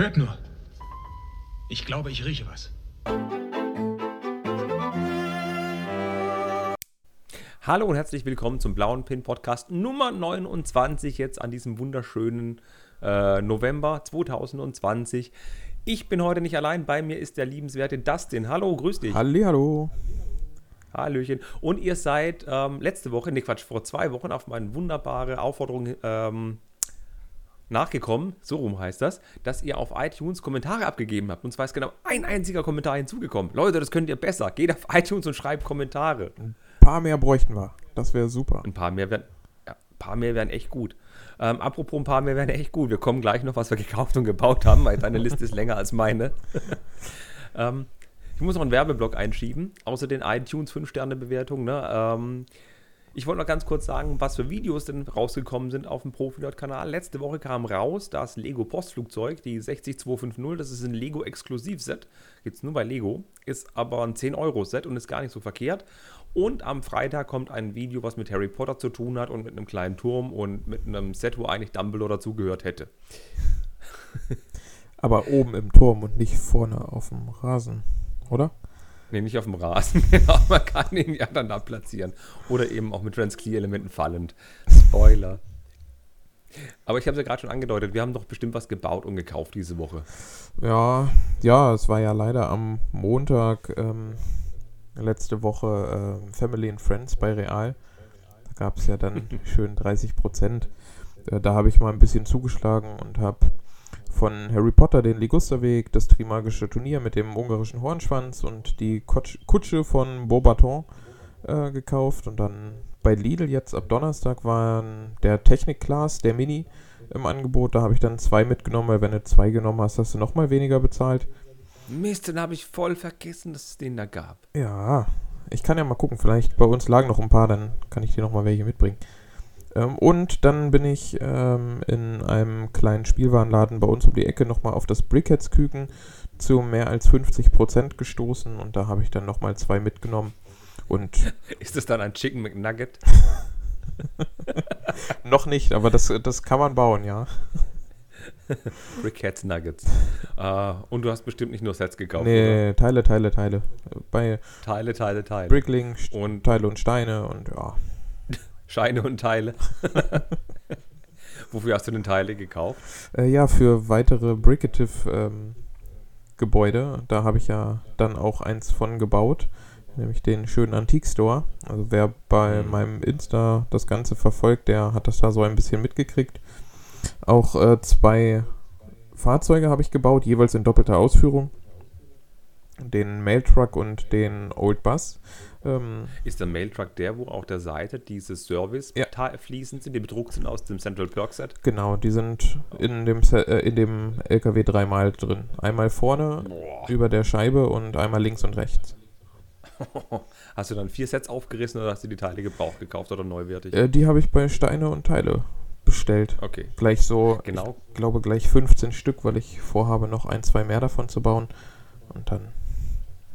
Hört nur. Ich glaube, ich rieche was. Hallo und herzlich willkommen zum Blauen Pin Podcast Nummer 29 jetzt an diesem wunderschönen äh, November 2020. Ich bin heute nicht allein, bei mir ist der liebenswerte Dustin. Hallo, grüß dich. Hallihallo. Hallöchen. Und ihr seid ähm, letzte Woche, ne Quatsch, vor zwei Wochen auf meine wunderbare Aufforderung ähm, nachgekommen, so rum heißt das, dass ihr auf iTunes Kommentare abgegeben habt. Und zwar ist genau ein einziger Kommentar hinzugekommen. Leute, das könnt ihr besser. Geht auf iTunes und schreibt Kommentare. Ein paar mehr bräuchten wir. Das wäre super. Ein paar mehr wären, ja, ein paar mehr wären echt gut. Ähm, apropos ein paar mehr wären echt gut. Wir kommen gleich noch, was wir gekauft und gebaut haben, weil deine Liste ist länger als meine. ähm, ich muss noch einen Werbeblock einschieben, außer den iTunes 5-Sterne-Bewertungen. Ne? Ähm, ich wollte noch ganz kurz sagen, was für Videos denn rausgekommen sind auf dem Profi-Kanal. Letzte Woche kam raus das Lego Postflugzeug, die 60250. Das ist ein Lego Exklusivset. Gibt es nur bei Lego. Ist aber ein 10-Euro-Set und ist gar nicht so verkehrt. Und am Freitag kommt ein Video, was mit Harry Potter zu tun hat und mit einem kleinen Turm und mit einem Set, wo eigentlich Dumbledore dazugehört hätte. aber oben im Turm und nicht vorne auf dem Rasen oder? Nee, nicht auf dem Rasen. genau, man kann ihn ja dann da platzieren. Oder eben auch mit Transclear-Elementen fallend. Spoiler. Aber ich habe es ja gerade schon angedeutet, wir haben doch bestimmt was gebaut und gekauft diese Woche. Ja, ja, es war ja leider am Montag ähm, letzte Woche äh, Family and Friends bei Real. Da gab es ja dann schön 30 Prozent. Äh, da habe ich mal ein bisschen zugeschlagen und habe von Harry Potter den Ligusterweg, das Trimagische Turnier mit dem ungarischen Hornschwanz und die Kutsche von Beaubaton äh, gekauft. Und dann bei Lidl jetzt ab Donnerstag war der Technik-Class, der Mini, im Angebot. Da habe ich dann zwei mitgenommen, weil wenn du zwei genommen hast, hast du nochmal weniger bezahlt. Mist, dann habe ich voll vergessen, dass es den da gab. Ja, ich kann ja mal gucken. Vielleicht bei uns lagen noch ein paar, dann kann ich dir nochmal welche mitbringen. Ähm, und dann bin ich ähm, in einem kleinen Spielwarenladen bei uns um die Ecke nochmal auf das Brickheads-Küken zu mehr als 50% gestoßen und da habe ich dann nochmal zwei mitgenommen. Und Ist das dann ein Chicken McNugget? noch nicht, aber das, das kann man bauen, ja. Brickheads Nuggets. Uh, und du hast bestimmt nicht nur Sets gekauft. Nee, oder? Teile, Teile, Teile. Bei Teile, Teile, Teile. Brickling und Teile und Steine und ja. Scheine und Teile. Wofür hast du denn Teile gekauft? Äh, ja, für weitere Bricative-Gebäude. Ähm, da habe ich ja dann auch eins von gebaut, nämlich den schönen Antique-Store. Also wer bei mhm. meinem Insta das Ganze verfolgt, der hat das da so ein bisschen mitgekriegt. Auch äh, zwei Fahrzeuge habe ich gebaut, jeweils in doppelter Ausführung. Den Mailtruck und den Old Bus. Ähm, ist der Mailtruck der, wo auf der Seite diese Service-Fliesen ja. sind, die bedruckt sind aus dem Central Perk Set? Genau, die sind in dem, äh, in dem LKW dreimal drin. Einmal vorne Boah. über der Scheibe und einmal links und rechts. Hast du dann vier Sets aufgerissen oder hast du die Teile gebraucht gekauft oder neuwertig? Äh, die habe ich bei Steine und Teile bestellt. Okay. Gleich so, genau. ich glaube gleich 15 Stück, weil ich vorhabe, noch ein, zwei mehr davon zu bauen. Und dann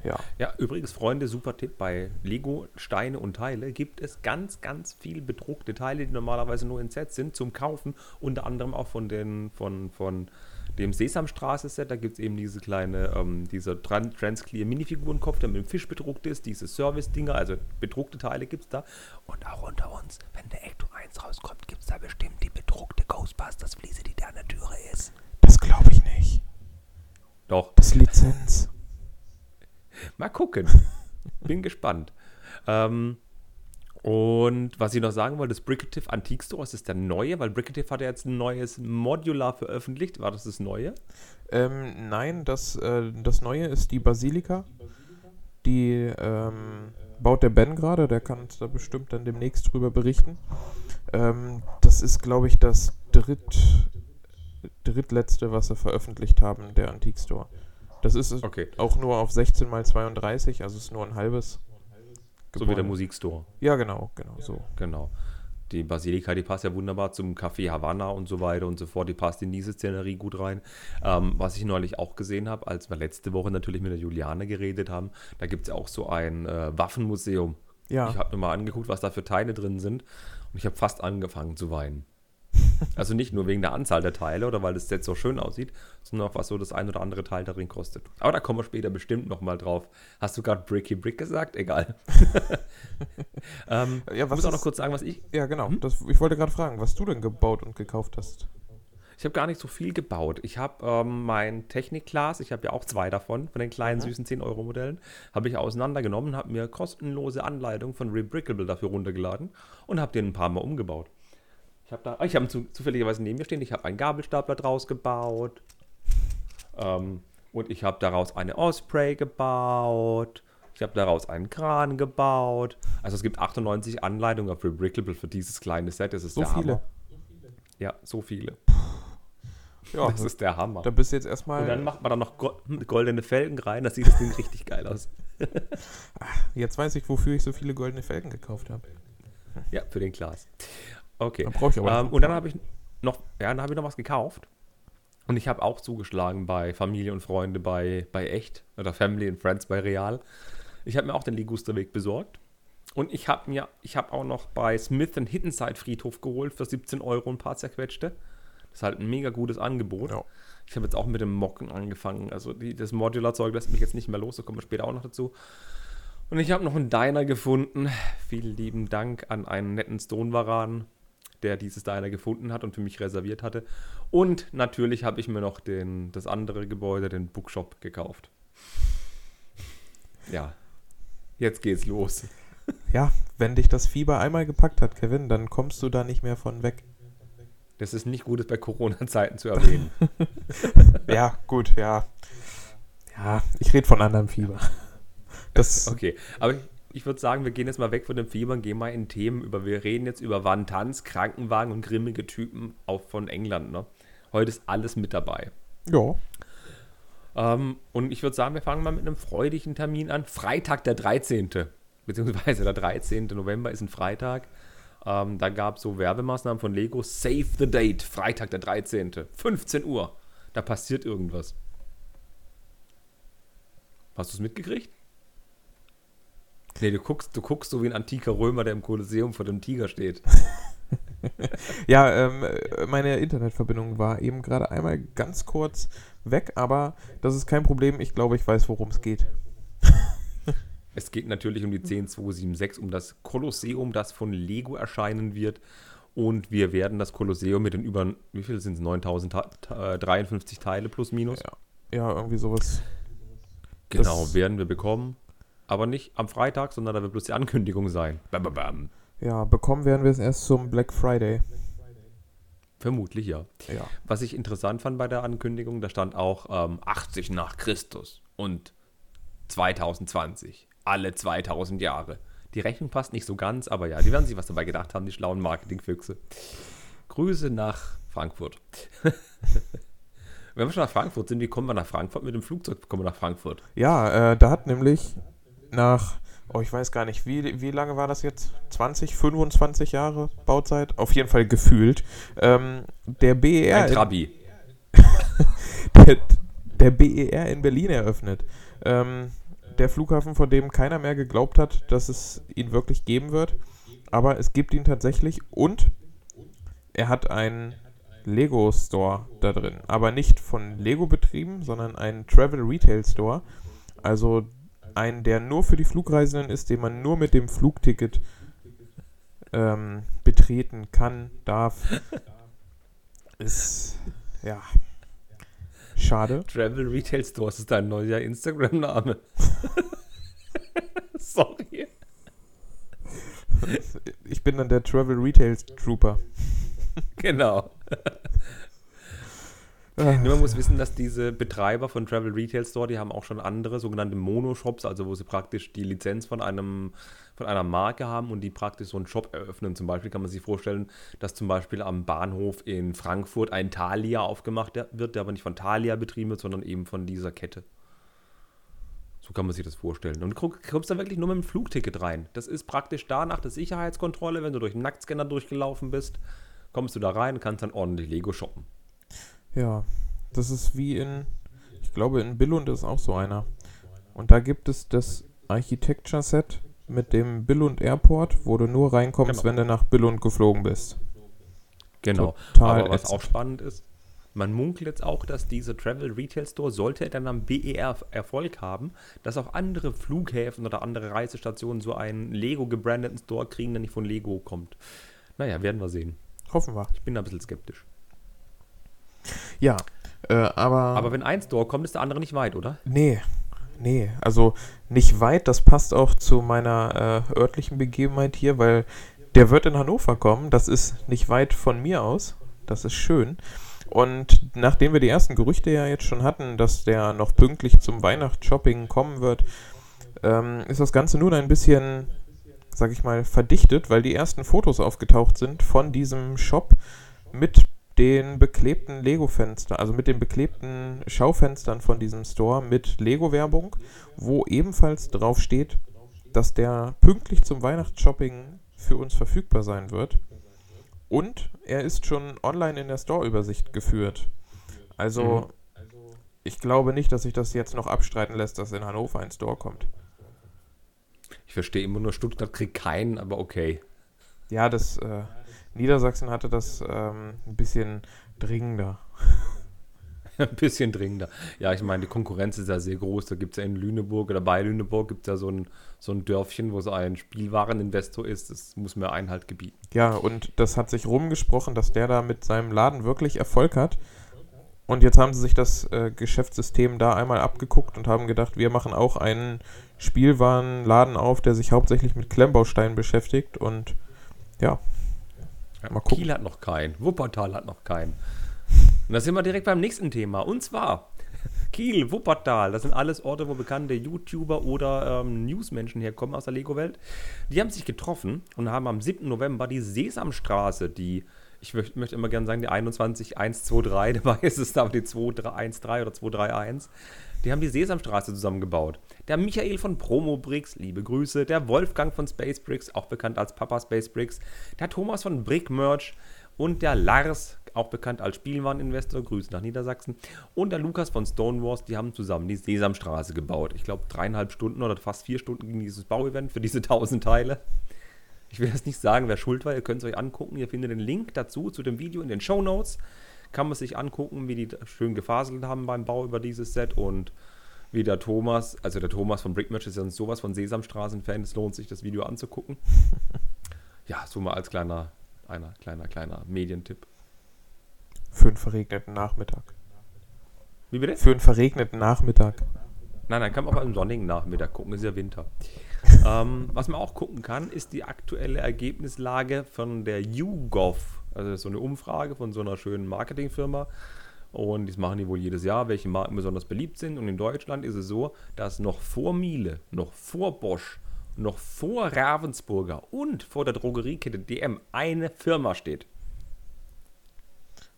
ja. Ja, übrigens, Freunde, super Tipp. Bei Lego Steine und Teile gibt es ganz, ganz viel bedruckte Teile, die normalerweise nur in Sets sind, zum Kaufen. Unter anderem auch von, den, von, von dem Sesamstraße-Set. Da gibt es eben diese kleine, ähm, dieser Transclear Minifigurenkopf, der mit dem Fisch bedruckt ist, diese Service-Dinger, also bedruckte Teile gibt es da. Und auch unter uns, wenn der Ecto 1 rauskommt, gibt es da bestimmt die bedruckte Ghostbusters-Fliese, die da an der Türe ist. Das glaube ich nicht. Doch. Das ist Lizenz. Mal gucken. Bin gespannt. Ähm, und was ich noch sagen wollte, das Bricative Antique Store, ist das der neue? Weil Bricative hat ja jetzt ein neues Modular veröffentlicht. War das das neue? Ähm, nein, das, äh, das neue ist die Basilika. Die ähm, baut der Ben gerade, der kann da bestimmt dann demnächst drüber berichten. Ähm, das ist, glaube ich, das dritt, drittletzte, was sie veröffentlicht haben, der Antique Store. Das ist okay. auch nur auf 16 mal 32, also ist nur ein halbes. Gebäude. So wie der Musikstore. Ja, genau, genau, so. Genau. Die Basilika, die passt ja wunderbar zum Café Havanna und so weiter und so fort. Die passt in diese Szenerie gut rein. Ähm, was ich neulich auch gesehen habe, als wir letzte Woche natürlich mit der Juliane geredet haben, da gibt es ja auch so ein äh, Waffenmuseum. Ja. Ich habe mir mal angeguckt, was da für Teile drin sind und ich habe fast angefangen zu weinen. Also nicht nur wegen der Anzahl der Teile oder weil das Set so schön aussieht, sondern auch was so das ein oder andere Teil darin kostet. Aber da kommen wir später bestimmt nochmal drauf. Hast du gerade Bricky Brick gesagt? Egal. ähm, Ja, ich was muss auch noch kurz sagen, was ich. Ja, genau. Das, ich wollte gerade fragen, was du denn gebaut und gekauft hast. Ich habe gar nicht so viel gebaut. Ich habe ähm, mein Technik-Class, ich habe ja auch zwei davon, von den kleinen süßen 10-Euro-Modellen, habe ich auseinandergenommen, habe mir kostenlose Anleitung von Rebrickable dafür runtergeladen und habe den ein paar Mal umgebaut. Ich habe da, ah, ich habe zu, zufälligerweise neben mir stehen, ich habe einen Gabelstapler draus gebaut ähm, und ich habe daraus eine Osprey gebaut. Ich habe daraus einen Kran gebaut. Also es gibt 98 Anleitungen auf Rebrickable für dieses kleine Set. Das ist So der viele. Hammer. Ja, so viele. Ja, Das ist der Hammer. da bist du jetzt Und erstmal. dann macht man da noch go goldene Felgen rein, das sieht das Ding richtig geil aus. Jetzt weiß ich, wofür ich so viele goldene Felgen gekauft habe. Ja, für den Glas. Okay. Da brauche ich aber Ähm, und dann habe ich noch, ja, dann habe ich noch was gekauft. Und ich habe auch zugeschlagen bei Familie und Freunde bei, bei Echt oder Family and Friends bei Real. Ich habe mir auch den Ligusterweg besorgt. Und ich habe mir, ich habe auch noch bei Smith Hittenside Friedhof geholt für 17 Euro ein paar zerquetschte. Das ist halt ein mega gutes Angebot. Ja. Ich habe jetzt auch mit dem Mocken angefangen. Also die, das Modular-Zeug lässt mich jetzt nicht mehr los, da kommen wir später auch noch dazu. Und ich habe noch einen Diner gefunden. Vielen lieben Dank an einen netten Stone-Varan, der dieses Diner gefunden hat und für mich reserviert hatte. Und natürlich habe ich mir noch den, das andere Gebäude, den Bookshop, gekauft. Ja, jetzt geht's los. Ja, wenn dich das Fieber einmal gepackt hat, Kevin, dann kommst du da nicht mehr von weg. Das ist nicht gut, es bei Corona-Zeiten zu erwähnen. Ja, gut, ja. Ja, ich rede von anderem Fieber. Das, Okay, aber ich, würde sagen, wir gehen jetzt mal weg von dem Fieber und gehen mal in Themen über. Wir reden jetzt über Wantanz, Krankenwagen und grimmige Typen auch von England. Ne? Heute ist alles mit dabei. ja, Ähm, und ich würde sagen, wir fangen mal mit einem freudigen Termin an. Freitag, der 13. Beziehungsweise der 13. November ist ein Freitag. Ähm, da gab es so Werbemaßnahmen von Lego. Save the date, Freitag, der 13. 15 Uhr. Da passiert irgendwas. Hast du es mitgekriegt? Nee, du guckst, du guckst so wie ein antiker Römer, der im Kolosseum vor dem Tiger steht. ja ähm, äh, meine Internetverbindung war eben gerade einmal ganz kurz weg, aber das ist kein Problem. Ich glaube, ich weiß, worum es geht. Es geht natürlich um die 10276, um das Kolosseum, das von Lego erscheinen wird. Und wir werden das Kolosseum mit den über, wie viel sind es? 9053 Teile plus minus. Ja. Ja, irgendwie sowas. genau, das- werden wir bekommen. Aber nicht am Freitag, sondern da wird bloß die Ankündigung sein. Bam, bam, bam. Ja, bekommen werden wir es erst zum Black Friday. Vermutlich ja. Ja. Was ich interessant fand bei der Ankündigung, da stand auch ähm, 80 nach Christus und 2020. Alle 2000 Jahre. Die Rechnung passt nicht so ganz, aber ja, die werden sich was dabei gedacht haben, die schlauen Marketingfüchse. Grüße nach Frankfurt. Wenn wir schon nach Frankfurt sind, wie kommen wir nach Frankfurt? Mit dem Flugzeug kommen wir nach Frankfurt. Ja, äh, da hat nämlich nach, oh, ich weiß gar nicht, wie, wie lange war das jetzt? 20, 25 Jahre Bauzeit? Auf jeden Fall gefühlt. Ähm, der BER. Ein Trabi. der, der BER in Berlin eröffnet. Ähm, der Flughafen, von dem keiner mehr geglaubt hat, dass es ihn wirklich geben wird. Aber es gibt ihn tatsächlich und er hat einen Lego Store da drin. Aber nicht von Lego betrieben, sondern einen Travel Retail Store. Also einen, der nur für die Flugreisenden ist, den man nur mit dem Flugticket ähm, betreten kann, darf. Ist, ja, schade. Travel Retail Stores ist dein neuer Instagram-Name. Sorry. Ich bin dann der Travel Retail Trooper. Genau. Ah, Nur man muss wissen, dass diese Betreiber von Travel Retail Store, die haben auch schon andere sogenannte Mono-Shops, also wo sie praktisch die Lizenz von einem von einer Marke haben und die praktisch so einen Shop eröffnen. Zum Beispiel kann man sich vorstellen, dass zum Beispiel am Bahnhof in Frankfurt ein Thalia aufgemacht wird, der aber nicht von Thalia betrieben wird, sondern eben von dieser Kette. So kann man sich das vorstellen. Und du kommst da wirklich nur mit dem Flugticket rein. Das ist praktisch da nach der Sicherheitskontrolle, wenn du durch den Nacktscanner durchgelaufen bist, kommst du da rein und kannst dann ordentlich Lego shoppen. Ja, das ist wie in, ich glaube in Billund ist auch so einer. Und da gibt es das Architecture Set mit dem Billund Airport, wo du nur reinkommst, Genau. wenn du nach Billund geflogen bist. Genau. Total Aber was ätzend. auch spannend ist, man munkelt jetzt auch, dass dieser Travel Retail Store, sollte er dann am BER Erfolg haben, dass auch andere Flughäfen oder andere Reisestationen so einen Lego gebrandeten Store kriegen, der nicht von Lego kommt. Naja, werden wir sehen. Hoffen wir. Ich bin da ein bisschen skeptisch. Ja, äh, aber, Aber wenn ein Store kommt, ist der andere nicht weit, oder? nee, nee, also nicht weit. Das passt auch zu meiner äh, örtlichen Begebenheit hier, weil der wird in Hannover kommen. Das ist nicht weit von mir aus. Das ist schön. Und nachdem wir die ersten Gerüchte ja jetzt schon hatten, dass der noch pünktlich zum Weihnachtsshopping kommen wird, ähm, ist das Ganze nun ein bisschen, sag ich mal, verdichtet, weil die ersten Fotos aufgetaucht sind von diesem Shop mit den beklebten Lego-Fenstern, also mit den beklebten Schaufenstern von diesem Store mit Lego-Werbung, wo ebenfalls drauf steht, dass der pünktlich zum Weihnachtsshopping für uns verfügbar sein wird. Und er ist schon online in der Store-Übersicht geführt. Also, ich glaube nicht, dass sich das jetzt noch abstreiten lässt, dass in Hannover ein Store kommt. Ich verstehe immer nur, Stuttgart kriegt keinen, aber okay. Ja, das äh, Niedersachsen hatte das ähm, ein bisschen dringender. Ein bisschen dringender. Ja, ich meine, die Konkurrenz ist ja sehr groß. Da gibt es ja in Lüneburg oder bei Lüneburg gibt es ja so ein, so ein Dörfchen, wo so ein Spielwareninvestor ist. Das muss mir Einhalt gebieten. Ja, und das hat sich rumgesprochen, dass der da mit seinem Laden wirklich Erfolg hat. Und jetzt haben sie sich das äh, Geschäftssystem da einmal abgeguckt und haben gedacht, wir machen auch einen Spielwarenladen auf, der sich hauptsächlich mit Klemmbausteinen beschäftigt. Und ja, Gucken. Kiel hat noch keinen. Wuppertal hat noch keinen. Und da sind wir direkt beim nächsten Thema. Und zwar Kiel, Wuppertal. Das sind alles Orte, wo bekannte YouTuber oder ähm, Newsmenschen herkommen aus der Lego-Welt. Die haben sich getroffen und haben am 7. November die Sesamstraße, die, ich möcht, möchte immer gerne sagen, die 21123, dabei ist es aber die 2313 oder 231. Die haben die Sesamstraße zusammengebaut. Der Michael von Promobricks, liebe Grüße. Der Wolfgang von Space Bricks, auch bekannt als Papa Space Bricks. Der Thomas von Brick Merch und der Lars, auch bekannt als Spielwareninvestor, Grüße nach Niedersachsen. Und der Lukas von Stonewalls, die haben zusammen die Sesamstraße gebaut. Ich glaube, dreieinhalb Stunden oder fast vier Stunden ging dieses Bauevent für diese tausend Teile. Ich will jetzt nicht sagen, wer schuld war. Ihr könnt es euch angucken. Ihr findet den Link dazu zu dem Video in den Show Notes. Kann man sich angucken, wie die schön gefaselt haben beim Bau über dieses Set und wie der Thomas, also der Thomas von Brickmatch ist ja sowas von Sesamstraßen-Fan. Es lohnt sich, das Video anzugucken. Ja, so mal als kleiner, einer kleiner, kleiner Medientipp. für einen verregneten Nachmittag. Wie bitte? Für einen verregneten Nachmittag. Nein, nein, kann man auch am sonnigen Nachmittag gucken, ist ja Winter. ähm, was man auch gucken kann, ist die aktuelle Ergebnislage von der YouGov. Also das ist so eine Umfrage von so einer schönen Marketingfirma. Und das machen die wohl jedes Jahr, welche Marken besonders beliebt sind. Und in Deutschland ist es so, dass noch vor Miele, noch vor Bosch, noch vor Ravensburger und vor der Drogeriekette DM eine Firma steht.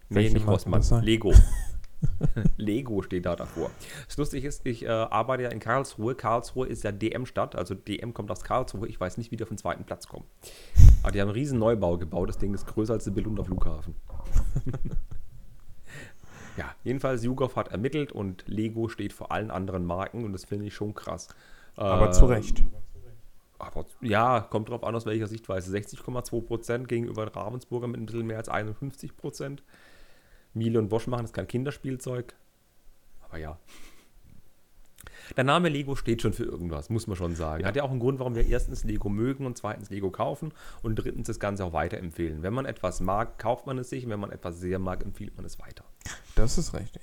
Nee, nicht Rossmann? Lego. Lego steht da davor. Das Lustige ist, ich äh, arbeite ja in Karlsruhe. Karlsruhe ist ja DM-Stadt, also DM kommt aus Karlsruhe. Ich weiß nicht, wie die auf den zweiten Platz kommen. Aber die haben einen riesen Neubau gebaut. Das Ding ist größer als der Belunder Flughafen. ja, jedenfalls YouGov hat ermittelt und Lego steht vor allen anderen Marken und das finde ich schon krass. Aber Äh, zu Recht. aber ja, kommt drauf an, aus welcher Sichtweise. 60,2% gegenüber Ravensburger mit ein bisschen mehr als 51%. Miele und Bosch machen das kein Kinderspielzeug. Aber ja. Der Name Lego steht schon für irgendwas, muss man schon sagen. Hat ja auch einen Grund, warum wir erstens Lego mögen und zweitens Lego kaufen und drittens das Ganze auch weiterempfehlen. Wenn man etwas mag, kauft man es sich und wenn man etwas sehr mag, empfiehlt man es weiter. Das ist richtig.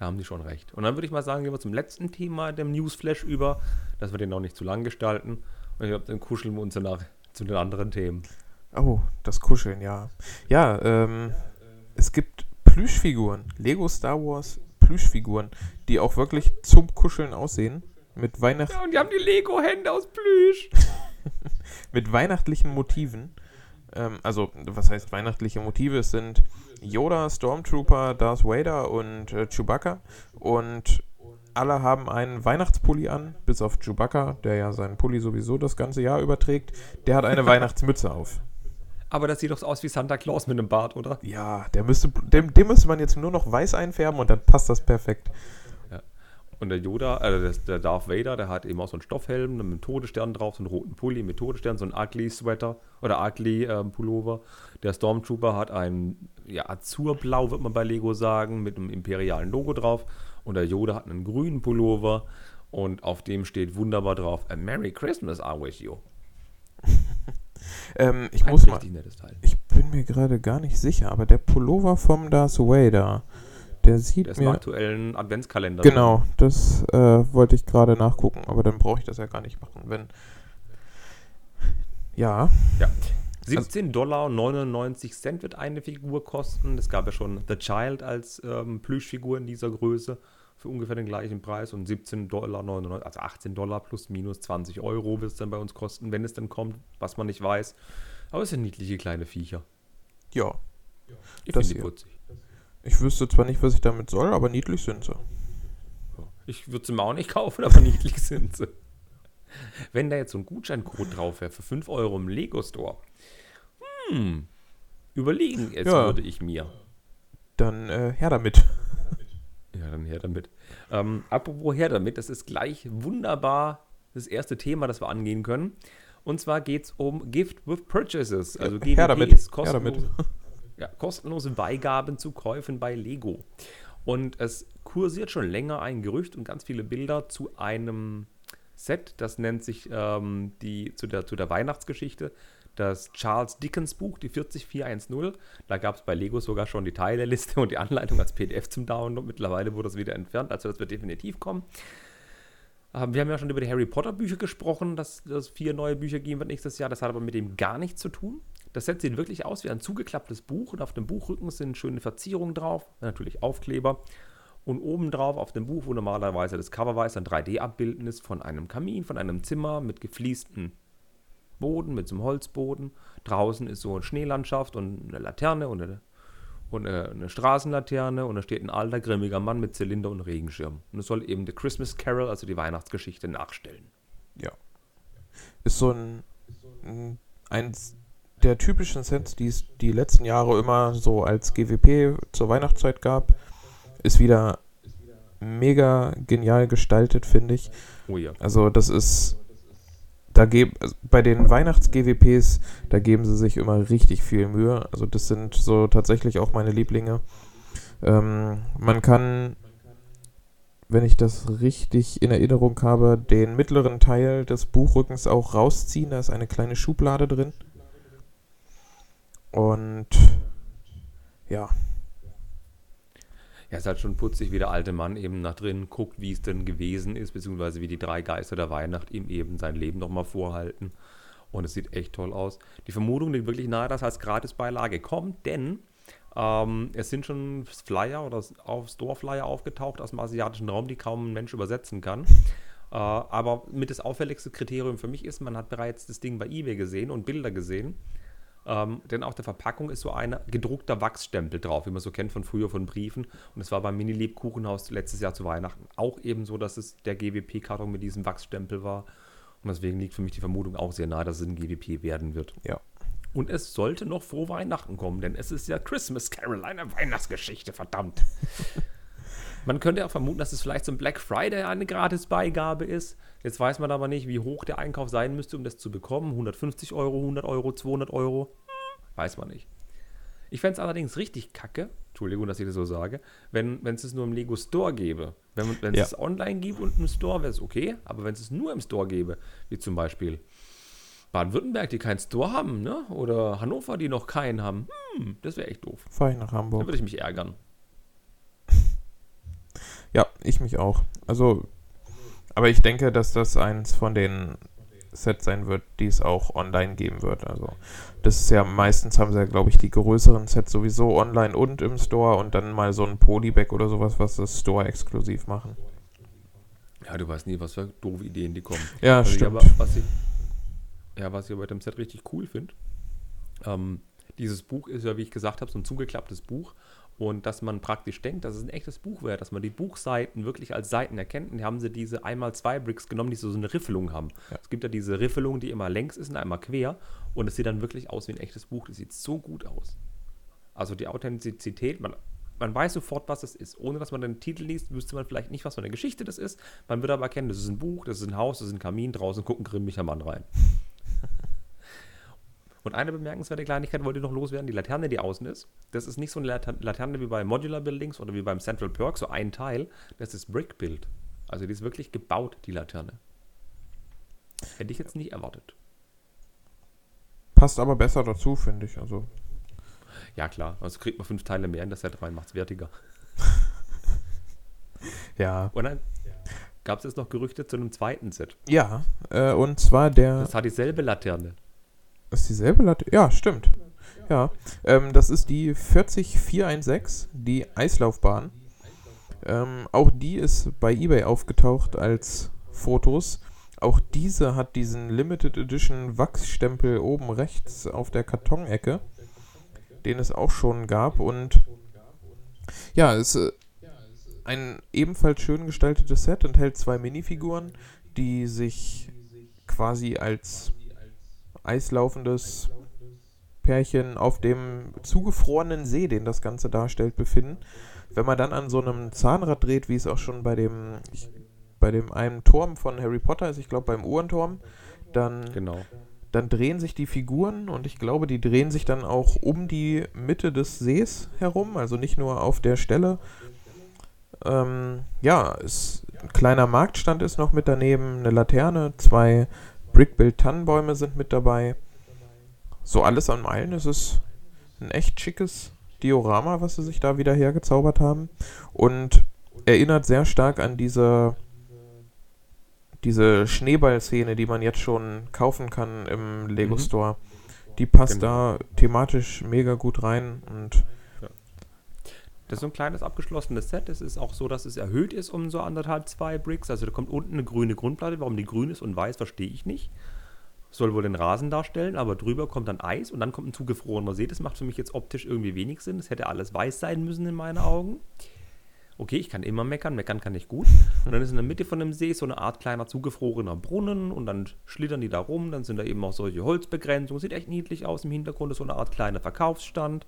Da haben die schon recht. Und dann würde ich mal sagen, gehen wir zum letzten Thema, dem Newsflash über, dass wir den noch nicht zu lang gestalten. Und ich glaube, dann kuscheln wir uns danach zu den anderen Themen. Oh, das Kuscheln, ja. Ja, ähm, es gibt Plüschfiguren. Lego Star Wars Plüschfiguren, die auch wirklich zum Kuscheln aussehen. Mit, Weihnacht Ja, und die haben die Lego-Hände aus Plüsch. mit weihnachtlichen Motiven. Ähm, also, was heißt weihnachtliche Motive? Es sind Yoda, Stormtrooper, Darth Vader und äh, Chewbacca. Und alle haben einen Weihnachtspulli an, bis auf Chewbacca, der ja seinen Pulli sowieso das ganze Jahr überträgt. Der hat eine Weihnachtsmütze auf. Aber das sieht doch so aus wie Santa Claus mit einem Bart, oder? Ja, der müsste, dem, dem müsste man jetzt nur noch weiß einfärben und dann passt das perfekt. Und der Yoda, äh, der Darth Vader, der hat eben auch so einen Stoffhelm mit einem Todesstern drauf, so einen roten Pulli mit Todesstern, so einen Ugly-Sweater oder Ugly-Pullover. Ähm, der Stormtrooper hat ein ja, Azurblau, wird man bei Lego sagen, mit einem imperialen Logo drauf. Und der Yoda hat einen grünen Pullover und auf dem steht wunderbar drauf: A Merry Christmas, I wish you. Ähm, ich ein muss mal. Ich bin mir gerade gar nicht sicher, aber der Pullover vom Darth Vader der sieht der ist mir... im aktuellen Adventskalender. Genau, das äh, wollte ich gerade nachgucken, aber dann brauche ich das ja gar nicht machen, wenn... Ja. Ja. 17 Dollar 99 Cent wird eine Figur kosten. Es gab ja schon The Child als ähm, Plüschfigur in dieser Größe für ungefähr den gleichen Preis und 17 Dollar 99, also 18 Dollar plus minus 20 Euro wird es dann bei uns kosten, wenn es dann kommt, was man nicht weiß. Aber es sind niedliche kleine Viecher. Ja. Ich finde die putzig. Ich wüsste zwar nicht, was ich damit soll, aber niedlich sind sie. Ich würde sie mir auch nicht kaufen, aber niedlich sind sie. Wenn da jetzt so ein Gutscheincode drauf wäre für 5 Euro im Lego Store, hm, überlegen jetzt ja. würde ich mir. Dann äh, her damit. Ja, dann her damit. Ähm, apropos her damit, das ist gleich wunderbar das erste Thema, das wir angehen können. Und zwar geht es um Gift with Purchases. Also ja, her damit. ist kostenlos. Her damit ja, kostenlose Beigaben zu Käufen bei Lego. Und es kursiert schon länger ein Gerücht und ganz viele Bilder zu einem Set, das nennt sich ähm, die, zu, der, zu der Weihnachtsgeschichte, das Charles Dickens Buch, die 40410. Da gab es bei Lego sogar schon die Teileliste und die Anleitung als PDF zum Download. Mittlerweile wurde das wieder entfernt, also das wird definitiv kommen. Ähm, wir haben ja schon über die Harry Potter Bücher gesprochen, dass es vier neue Bücher geben wird nächstes Jahr. Das hat aber mit dem gar nichts zu tun. Das Set sieht wirklich aus wie ein zugeklapptes Buch und auf dem Buchrücken sind schöne Verzierungen drauf, natürlich Aufkleber. Und obendrauf auf dem Buch, wo normalerweise das Cover ist ein 3D-Abbildnis von einem Kamin, von einem Zimmer mit gefliestem Boden, mit so einem Holzboden. Draußen ist so eine Schneelandschaft und eine Laterne und eine, und eine, eine Straßenlaterne und da steht ein alter, grimmiger Mann mit Zylinder und Regenschirm. Und es soll eben The Christmas Carol, also die Weihnachtsgeschichte, nachstellen. Ja. Ist so ein, ein der typischen Sets, die es die letzten Jahre immer so als GWP zur Weihnachtszeit gab, ist wieder mega genial gestaltet, finde ich. Oh ja. Also das ist da geben also bei den Weihnachts-GWPs, da geben sie sich immer richtig viel Mühe. Also das sind so tatsächlich auch meine Lieblinge. Ähm, man kann, wenn ich das richtig in Erinnerung habe, den mittleren Teil des Buchrückens auch rausziehen. Da ist eine kleine Schublade drin. Und ja. Ja, ist halt schon putzig, wie der alte Mann eben nach drin guckt, wie es denn gewesen ist, beziehungsweise wie die drei Geister der Weihnacht ihm eben sein Leben nochmal vorhalten. Und es sieht echt toll aus. Die Vermutung liegt wirklich nahe, dass als Gratisbeilage kommt, denn ähm, es sind schon Flyer oder Store-Flyer aufgetaucht aus dem asiatischen Raum, die kaum ein Mensch übersetzen kann. Äh, aber mit das auffälligste Kriterium für mich ist, man hat bereits das Ding bei eBay gesehen und Bilder gesehen. Ähm, denn auf der Verpackung ist so ein gedruckter Wachsstempel drauf, wie man so kennt von früher von Briefen. Und es war beim Mini-Lebkuchenhaus letztes Jahr zu Weihnachten auch eben so, dass es der GWP-Karton mit diesem Wachsstempel war. Und deswegen liegt für mich die Vermutung auch sehr nahe, dass es ein GWP werden wird. Ja. Und es sollte noch vor Weihnachten kommen, denn es ist ja Christmas Carol, eine Weihnachtsgeschichte, verdammt. Man könnte auch vermuten, dass es vielleicht zum Black Friday eine Gratisbeigabe ist. Jetzt weiß man aber nicht, wie hoch der Einkauf sein müsste, um das zu bekommen. 150 Euro, 100 Euro, 200 Euro. Weiß man nicht. Ich fände es allerdings richtig kacke, Entschuldigung, dass ich das so sage, wenn es es nur im Lego Store gäbe. Wenn, wenn ja. es online gibt und im Store wäre es okay, aber wenn es es nur im Store gäbe, wie zum Beispiel Baden-Württemberg, die keinen Store haben, ne? oder Hannover, die noch keinen haben, hm, das wäre echt doof. Fahr ich nach Hamburg. Da würde ich mich ärgern. Ja, ich mich auch. Also aber ich denke, dass das eins von den Sets sein wird, die es auch online geben wird. Also das ist ja meistens haben sie ja, glaube ich, die größeren Sets sowieso online und im Store und dann mal so ein Polybag oder sowas, was das Store exklusiv machen. Ja, du weißt nie, was für doofe Ideen die kommen. Ja, also stimmt. Aber, was ich, ja, was ich bei dem Set richtig cool finde, ähm, dieses Buch ist ja, wie ich gesagt habe, so ein zugeklapptes Buch und dass man praktisch denkt, dass es ein echtes Buch wäre, dass man die Buchseiten wirklich als Seiten erkennt. Und die haben sie diese einmal zwei Bricks genommen, die so, eine Riffelung haben. Ja. Es gibt ja diese Riffelung, die immer längs ist und einmal quer. Und es sieht dann wirklich aus wie ein echtes Buch. Das sieht so gut aus. Also die Authentizität, man, man weiß sofort, was es ist. Ohne dass man den Titel liest, wüsste man vielleicht nicht, was für eine Geschichte das ist. Man würde aber erkennen, das ist ein Buch, das ist ein Haus, das ist ein Kamin, draußen guckt ein grimmiger Mann rein. Und eine bemerkenswerte Kleinigkeit wollte ich noch loswerden, die Laterne, die außen ist. Das ist nicht so eine Laterne wie bei Modular Buildings oder wie beim Central Perk, so ein Teil. Das ist Brick Build. Also die ist wirklich gebaut, die Laterne. Hätte ich jetzt nicht erwartet. Passt aber besser dazu, finde ich. Also. Ja, klar. Also kriegt man fünf Teile mehr in das Set rein, macht es wertiger. ja. Und dann gab es jetzt noch Gerüchte zu einem zweiten Set. Ja, äh, und zwar der. Das hat dieselbe Laterne. Ist dieselbe Laterne? Ja, stimmt. Ja, ähm, das ist die 40416, die Eislaufbahn. Ähm, auch die ist bei eBay aufgetaucht als Fotos. Auch diese hat diesen Limited Edition Wachsstempel oben rechts auf der Kartonecke, den es auch schon gab. Und ja, es ist äh, ein ebenfalls schön gestaltetes Set, enthält zwei Minifiguren, die sich quasi als eislaufendes Pärchen auf dem zugefrorenen See, den das Ganze darstellt, befinden. Wenn man dann an so einem Zahnrad dreht, wie es auch schon bei dem, ich bei dem einen Turm von Harry Potter ist, ich glaube beim Uhrenturm, dann, Genau. dann drehen sich die Figuren und ich glaube, die drehen sich dann auch um die Mitte des Sees herum, also nicht nur auf der Stelle. Ähm, ja, es, ein kleiner Marktstand ist noch mit daneben, eine Laterne, zwei Brickbuild-Tannenbäume sind mit dabei. So alles an Meilen ist es ein echt schickes Diorama, was sie sich da wieder hergezaubert haben. Und erinnert sehr stark an diese diese Schneeball-Szene, die man jetzt schon kaufen kann im Lego Mhm. Store, die passt Genau. da thematisch mega gut rein und Das ist so ein kleines abgeschlossenes Set. Es ist auch so, dass es erhöht ist um so anderthalb, zwei Bricks. Also da kommt unten eine grüne Grundplatte. Warum die grün ist und weiß, verstehe ich nicht. Soll wohl den Rasen darstellen, aber drüber kommt dann Eis und dann kommt ein zugefrorener See. Das macht für mich jetzt optisch irgendwie wenig Sinn. Es hätte alles weiß sein müssen in meinen Augen. Okay, ich kann immer meckern, meckern kann ich gut. Und dann ist in der Mitte von dem See so eine Art kleiner zugefrorener Brunnen und dann schlittern die da rum. Dann sind da eben auch solche Holzbegrenzungen. Sieht echt niedlich aus im Hintergrund. Ist so eine Art kleiner Verkaufsstand.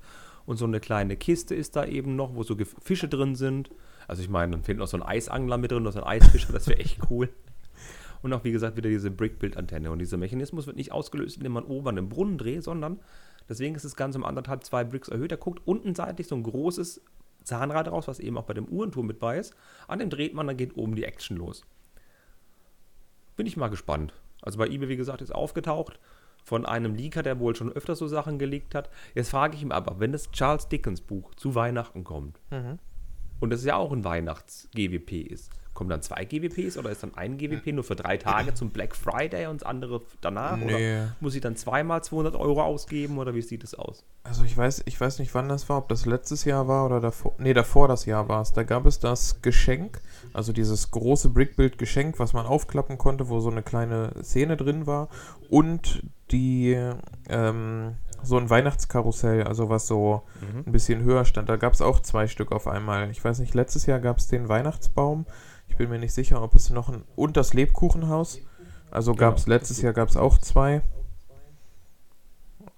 Und so eine kleine Kiste ist da eben noch, wo so Fische drin sind. Also ich meine, dann fehlt noch so ein Eisangler mit drin, noch so ein Eisfischer, das wäre echt cool. Und auch wie gesagt wieder diese Brick-Build-Antenne. Und dieser Mechanismus wird nicht ausgelöst, indem man oben den Brunnen dreht, sondern deswegen ist das Ganze um anderthalb, zwei Bricks erhöht. Da guckt unten seitlich so ein großes Zahnrad raus, was eben auch bei dem Uhrenturm mit bei ist. An dem dreht man, dann geht oben die Action los. Bin ich mal gespannt. Also bei eBay, wie gesagt, ist aufgetaucht von einem Leaker, der wohl schon öfter so Sachen geleakt hat. Jetzt frage ich ihn aber, wenn das Charles Dickens Buch zu Weihnachten kommt und das ja auch ein Weihnachts-GWP ist, kommen dann zwei GWPs oder ist dann ein GWP nur für drei Tage zum Black Friday und das andere danach? Nee. Oder muss ich dann zweimal 200 Euro ausgeben oder wie sieht es aus? Also ich weiß, ich weiß nicht, wann das war, ob das letztes Jahr war oder davor. Nee, davor das Jahr war es. Da gab es das Geschenk, also dieses große Brickbuild-Geschenk, was man aufklappen konnte, wo so eine kleine Szene drin war. Und die, ähm, so ein Weihnachtskarussell, also was so Mhm. ein bisschen höher stand. Da gab es auch zwei Stück auf einmal. Ich weiß nicht, letztes Jahr gab es den Weihnachtsbaum. Ich bin mir nicht sicher, ob es noch ein. Und das Lebkuchenhaus. Also gab es Genau. letztes Jahr gab es auch zwei.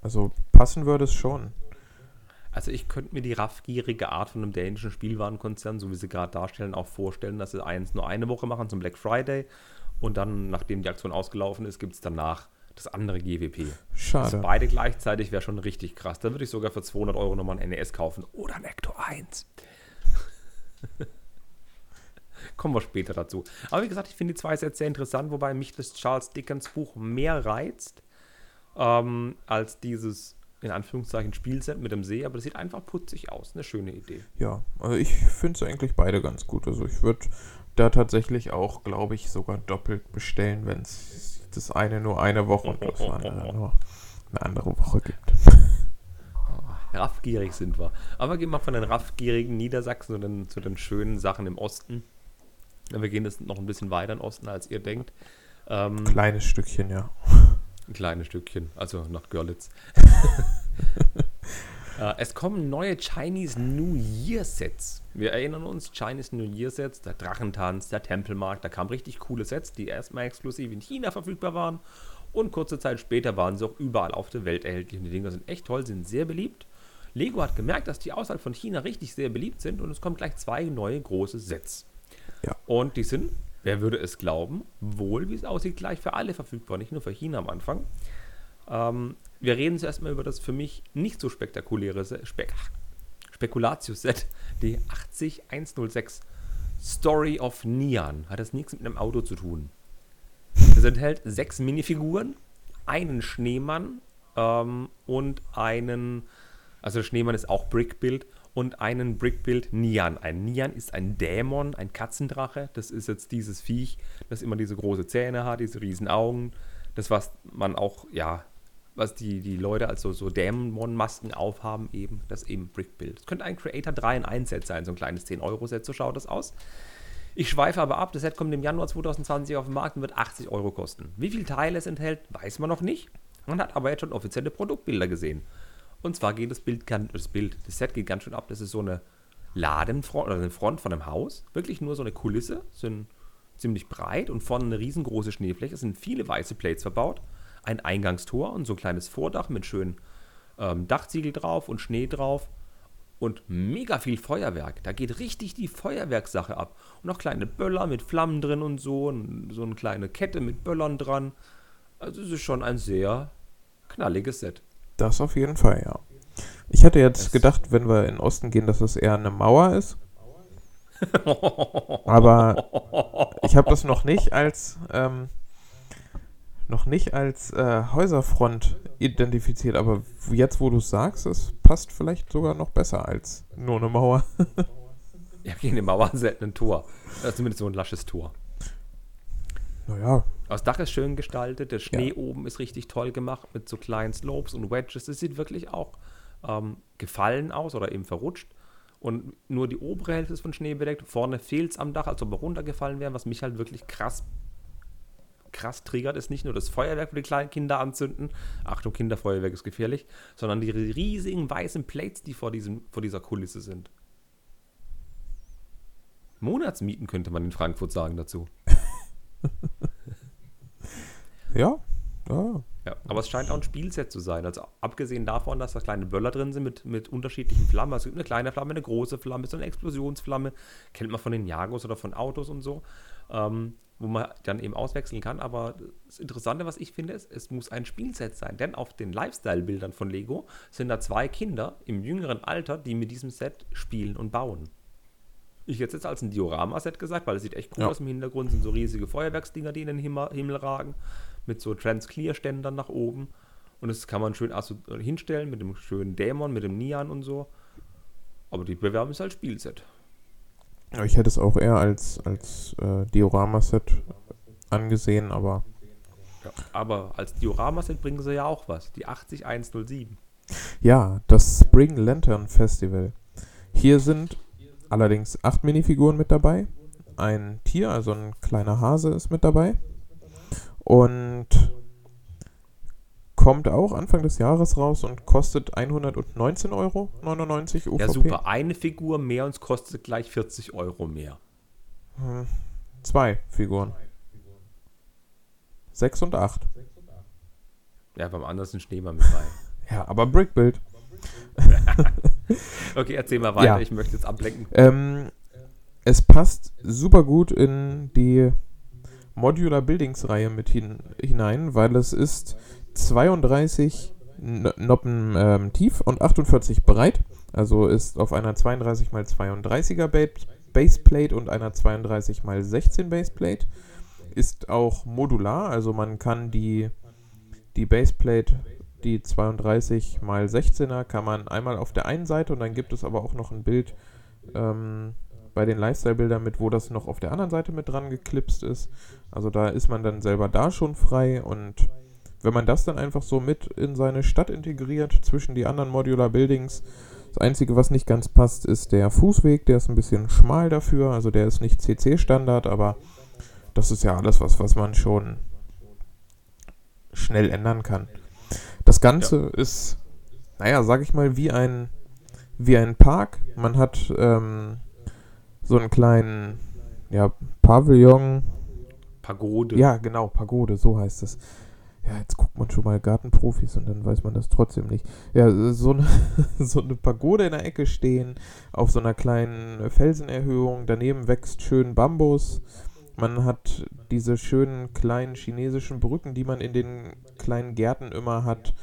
Also passen würde es schon. Also ich könnte mir die raffgierige Art von einem dänischen Spielwarenkonzern, so wie sie gerade darstellen, auch vorstellen, dass sie eins nur eine Woche machen zum Black Friday und dann, nachdem die Aktion ausgelaufen ist, gibt es danach das andere GWP. Schade. Also beide gleichzeitig wäre schon richtig krass. Da würde ich sogar für 200 Euro nochmal ein NES kaufen oder ein Ecto 1. Kommen wir später dazu. Aber wie gesagt, ich finde die zwei Sets sehr interessant, wobei mich das Charles Dickens Buch mehr reizt ähm, als dieses in Anführungszeichen Spielset mit dem See, aber das sieht einfach putzig aus. Eine schöne Idee. Ja, also ich finde es eigentlich beide ganz gut. Also ich würde da tatsächlich auch, glaube ich, sogar doppelt bestellen, wenn es das eine nur eine Woche und das andere nur eine andere Woche gibt. Raffgierig sind wir. Aber gehen wir von den raffgierigen Niedersachsen zu den, zu den schönen Sachen im Osten. Wir gehen jetzt noch ein bisschen weiter in den Osten, als ihr denkt. Ähm, Kleines Stückchen, ja. Ein kleines Stückchen, also nach Görlitz. äh, es kommen neue Chinese New Year Sets. Wir erinnern uns, Chinese New Year Sets, der Drachentanz, der Tempelmarkt, da kamen richtig coole Sets, die erstmal exklusiv in China verfügbar waren. Und kurze Zeit später waren sie auch überall auf der Welt erhältlich. Und die Dinger sind echt toll, sind sehr beliebt. Lego hat gemerkt, dass die außerhalb von China richtig sehr beliebt sind und es kommen gleich zwei neue große Sets. Ja. Und die sind, wer würde es glauben, wohl, wie es aussieht, gleich für alle verfügbar, nicht nur für China am Anfang. Ähm, wir reden zuerst mal über das für mich nicht so spektakuläre Spek Spekulatius-Set, die 80106 Story of Neon. Hat das nichts mit einem Auto zu tun. Es enthält sechs Minifiguren, einen Schneemann ähm, und einen, also der Schneemann ist auch Brickbuild und einen Brickbuild Nian. Ein Nian ist ein Dämon, ein Katzendrache. Das ist jetzt dieses Viech, das immer diese große Zähne hat, diese riesen Augen. Das, was man auch, ja, was die, die Leute als so, Dämon-Masken aufhaben, eben, das eben Brickbuild. Es könnte ein Creator 3 in 1 Set sein, so ein kleines 10-Euro-Set, so schaut das aus. Ich schweife aber ab, das Set kommt im Januar 2020 auf den Markt und wird 80 Euro kosten. Wie viele Teile es enthält, weiß man noch nicht. Man hat aber jetzt schon offizielle Produktbilder gesehen. Und zwar geht das Bild, das Bild, das Set geht ganz schön ab. Das ist so eine Ladenfront oder eine Front von einem Haus. Wirklich nur so eine Kulisse, sind ziemlich breit und vorne eine riesengroße Schneefläche. Es sind viele weiße Plates verbaut. Ein Eingangstor und so ein kleines Vordach mit schönen ähm, Dachziegel drauf und Schnee drauf und mega viel Feuerwerk. Da geht richtig die Feuerwerkssache ab. Und auch kleine Böller mit Flammen drin und so. Und so eine kleine Kette mit Böllern dran. Also es ist schon ein sehr knalliges Set. Das auf jeden Fall, ja. Ich hatte jetzt gedacht, wenn wir in den Osten gehen, dass es eher eine Mauer ist. Aber ich habe das noch nicht als ähm, noch nicht als äh, Häuserfront identifiziert. Aber jetzt, wo du es sagst, es passt vielleicht sogar noch besser als nur eine Mauer. Ja, gegen die Mauer halt ein Tor. Das ist zumindest so ein lasches Tor. Naja, Das Dach ist schön gestaltet, der Schnee oben ist richtig toll gemacht mit so kleinen Slopes und Wedges. Es sieht wirklich auch ähm, gefallen aus oder eben verrutscht. Und nur die obere Hälfte ist von Schnee bedeckt. Vorne fehlt es am Dach, als ob wir runtergefallen wären. Was mich halt wirklich krass, krass triggert, ist nicht nur das Feuerwerk, wo die kleinen Kinder anzünden. Achtung, Kinderfeuerwerk ist gefährlich. Sondern die riesigen weißen Plates, die vor, diesem, vor dieser Kulisse sind. Monatsmieten könnte man in Frankfurt sagen dazu. ja, ja. Ja, aber es scheint auch ein Spielset zu sein. Also abgesehen davon, dass da kleine Böller drin sind mit, mit unterschiedlichen Flammen. Also es gibt eine kleine Flamme, eine große Flamme, so eine Explosionsflamme. Kennt man von den Jagos oder von Autos und so. Ähm, wo man dann eben auswechseln kann. Aber das Interessante, was ich finde, ist, es muss ein Spielset sein. Denn auf den Lifestyle-Bildern von Lego sind da zwei Kinder im jüngeren Alter, die mit diesem Set spielen und bauen. Ich hätte es jetzt als ein Diorama-Set gesagt, weil es sieht echt cool Ja. aus. Im Hintergrund sind so riesige Feuerwerksdinger, die in den Himmel, Himmel ragen mit so Trans-Clear-Ständern nach oben. Und das kann man schön hinstellen mit dem schönen Dämon, mit dem Nian und so. Aber die bewerben es als Spielset. Ich hätte es auch eher als, als äh, Diorama-Set angesehen, aber Ja. Aber als Diorama-Set bringen sie ja auch was. Die 80107. Ja, das Spring Lantern Festival. Hier sind allerdings acht Minifiguren mit dabei. Ein Tier, also ein kleiner Hase ist mit dabei. Und kommt auch Anfang des Jahres raus und kostet 119,99 Euro UVP. Ja, super. Eine Figur mehr und es kostet gleich 40 Euro mehr. Hm, Zwei Figuren. Sechs und acht. Ja, beim anderen ist ein Schneemann mit bei. Ja, aber Brickbuild. Okay, erzähl mal weiter. Ja. Ich möchte jetzt ablenken. Ähm, es passt super gut in die Modular Buildings Reihe mit hin, hinein, weil es ist 32 N- Noppen ähm, tief und 48 breit. Also ist auf einer 32 x 32er Ba- Baseplate und einer 32 x 16 Baseplate. Ist auch modular, also man kann die, die Baseplate, die 32 x 16er, kann man einmal auf der einen Seite und dann gibt es aber auch noch ein Bild ähm, bei den Lifestyle-Bildern mit, wo das noch auf der anderen Seite mit dran geklipst ist. Also da ist man dann selber da schon frei und wenn man das dann einfach so mit in seine Stadt integriert, zwischen die anderen Modular Buildings, das Einzige, was nicht ganz passt, ist der Fußweg, der ist ein bisschen schmal dafür, also der ist nicht CC-Standard, aber das ist ja alles was, was man schon schnell ändern kann. Das Ganze ist, naja, sag ich mal, wie ein, wie ein Park. Man hat ähm, so einen kleinen, ja, Pavillon, Pagode. ja, genau, Pagode, so heißt es. ja, jetzt guckt man schon mal Gartenprofis und dann weiß man das trotzdem nicht. Ja, so eine, so eine Pagode in der Ecke stehen, auf so einer kleinen Felsenerhöhung, daneben wächst schön Bambus. Man hat diese schönen kleinen chinesischen Brücken, die man in den kleinen Gärten immer hat.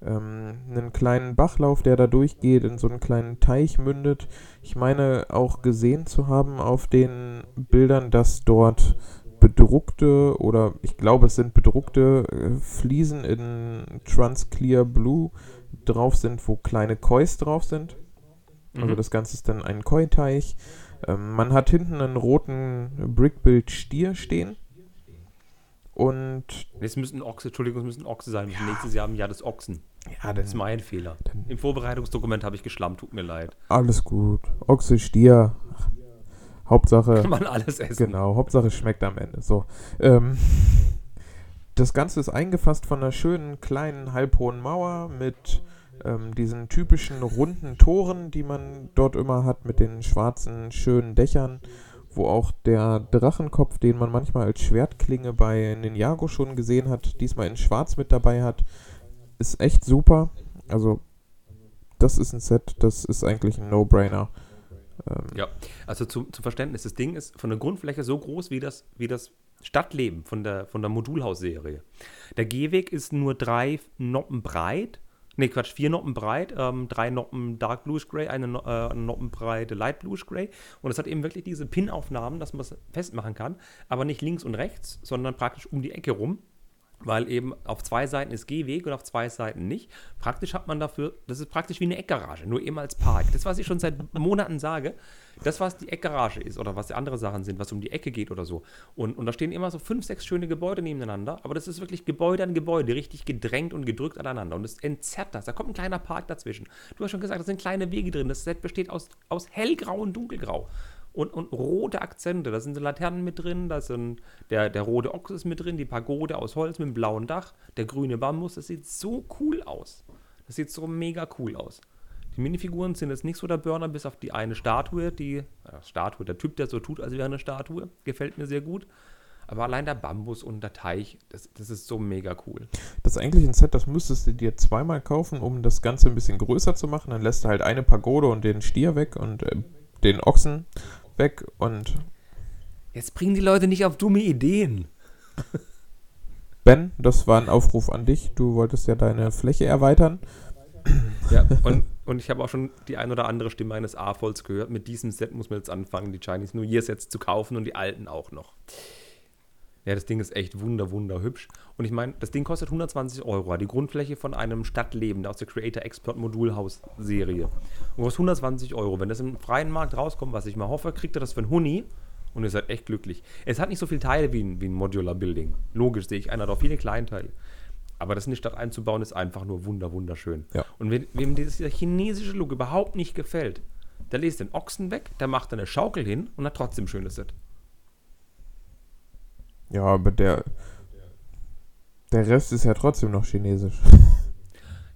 Ähm, einen kleinen Bachlauf, der da durchgeht, in so einen kleinen Teich mündet. Ich meine auch gesehen zu haben auf den Bildern, dass dort bedruckte oder ich glaube es sind bedruckte äh, Fliesen in Transclear Blue drauf sind, wo kleine Kois drauf sind. Also Mhm. das Ganze ist dann ein Koi-Teich. Ähm, man hat hinten einen roten Brickbuild Stier stehen. Und Es müssen Ochse, Entschuldigung, es müssen Ochse sein. Sind nächstes Jahr im Jahr des Ochsen. Ja, Das ist mein Fehler. Im Vorbereitungsdokument habe ich geschlammt, tut mir leid. alles gut. Ochse, Stier. Hauptsache. Kann man alles essen. Genau, Hauptsache schmeckt am Ende. So. Ähm, das Ganze ist eingefasst von einer schönen kleinen halbhohen Mauer mit ähm, diesen typischen runden Toren, die man dort immer hat, mit den schwarzen schönen Dächern, wo auch der Drachenkopf, den man manchmal als Schwertklinge bei Ninjago schon gesehen hat, diesmal in Schwarz mit dabei hat, ist echt super. Also das ist ein Set, das ist eigentlich ein No-Brainer. Ähm, Ja, also zum, zum Verständnis, das Ding ist von der Grundfläche so groß wie das, wie das Stadtleben von der, von der Modulhausserie. Der Gehweg ist nur drei Noppen breit. Ne, Quatsch, vier Noppen breit, ähm, drei Noppen Dark Bluish Gray, eine no äh, Noppenbreite Light Bluish Gray. Und es hat eben wirklich diese Pin-Aufnahmen, dass man es festmachen kann, aber nicht links und rechts, sondern praktisch um die Ecke rum. Weil eben auf zwei Seiten ist Gehweg und auf zwei Seiten nicht. Praktisch hat man dafür, das ist praktisch wie eine Eckgarage, nur eben als Park. Das, was ich schon seit Monaten sage, das, was die Eckgarage ist oder was die andere Sachen sind, was um die Ecke geht oder so. Und, und da stehen immer so fünf, sechs schöne Gebäude nebeneinander, aber das ist wirklich Gebäude an Gebäude, richtig gedrängt und gedrückt aneinander. Und es entzerrt das. Da kommt ein kleiner Park dazwischen. Du hast schon gesagt, da sind kleine Wege drin. Das Set besteht aus, aus hellgrau und dunkelgrau und, und rote Akzente. Da sind so Laternen mit drin, da sind der, der rote Ochs ist mit drin, die Pagode aus Holz mit dem blauen Dach, der grüne Bambus. Das sieht so cool aus. Das sieht so mega cool aus. Die Minifiguren sind jetzt nicht so der Burner, bis auf die eine Statue, die ja, Statue, der Typ, der so tut, als wäre eine Statue, gefällt mir sehr gut. Aber allein der Bambus und der Teich, das, das ist so mega cool. Das ist eigentlich ein Set, das müsstest du dir zweimal kaufen, um das Ganze ein bisschen größer zu machen. Dann lässt du halt eine Pagode und den Stier weg und äh, den Ochsen weg und Jetzt bringen die Leute nicht auf dumme Ideen. Ben, das war ein Aufruf an dich. Du wolltest ja deine Fläche erweitern. Ja, und, und ich habe auch schon die ein oder andere Stimme eines A-Volls gehört. Mit diesem Set muss man jetzt anfangen, die Chinese New Year Sets zu kaufen und die alten auch noch. Ja, das Ding ist echt wunder, wunder hübsch. Und ich meine, das Ding kostet 120 Euro. Die Grundfläche von einem Stadtleben aus der Creator Expert Modulhaus Serie. Und kostet 120 Euro. Wenn das im freien Markt rauskommt, was ich mal hoffe, kriegt ihr das für einen Huni. Und ihr seid echt glücklich. Es hat nicht so viele Teile wie ein, wie ein Modular Building. Logisch sehe ich einer, hat auch viele Kleinteile. Aber das in die Stadt einzubauen, ist einfach nur wunder, wunderschön. Ja. Und wenn, wem dieser chinesische Look überhaupt nicht gefällt, der lässt den Ochsen weg, der macht eine Schaukel hin und hat trotzdem schönes Set. Ja, aber der, der Rest ist ja trotzdem noch chinesisch.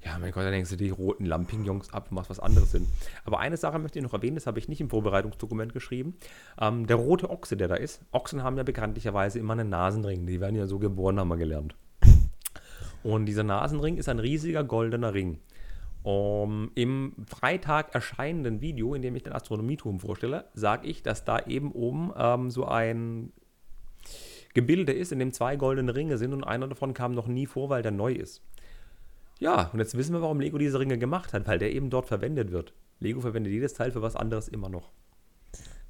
Ja, mein Gott, dann denkst du die roten Lampignons ab und machst was anderes hin. Aber eine Sache möchte ich noch erwähnen, das habe ich nicht im Vorbereitungsdokument geschrieben. Ähm, der rote Ochse, der da ist, Ochsen haben ja bekanntlicherweise immer einen Nasenring. Die werden ja so geboren, haben wir gelernt. Und dieser Nasenring ist ein riesiger goldener Ring. Um, Im Freitag erscheinenden Video, in dem ich den Astronomieturm vorstelle, sage ich, dass da eben oben ähm, so ein Gebilde ist, in dem zwei goldene Ringe sind und einer davon kam noch nie vor, weil der neu ist. Ja, und jetzt wissen wir, warum Lego diese Ringe gemacht hat, weil der eben dort verwendet wird. Lego verwendet jedes Teil für was anderes immer noch.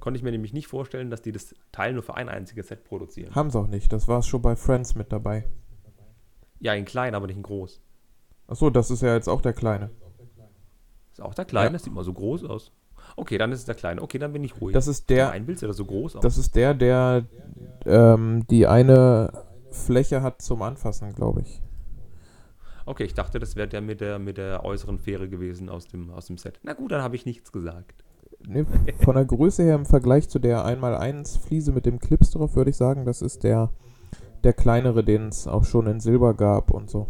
Konnte ich mir nämlich nicht vorstellen, dass die das Teil nur für ein einziges Set produzieren. Haben sie auch nicht. Das war es schon bei Friends mit dabei. Ja, in klein, aber nicht in groß. Achso, das ist ja jetzt auch der Kleine. Ist auch der kleine, Ja. das sieht mal so groß aus. Okay, dann ist es der kleine. Okay, dann bin ich ruhig. Das ist der, Ein Bild sieht so groß aus. das ist der, der ähm, die eine Fläche hat zum Anfassen, glaube ich. Okay, ich dachte, das wäre der mit der mit der äußeren Fähre gewesen aus dem, aus dem Set. Na gut, dann habe ich nichts gesagt. Nee, von der Größe her im Vergleich zu der 1x1 Fliese mit dem Clips drauf, würde ich sagen, das ist der, der kleinere, den es auch schon in Silber gab und so.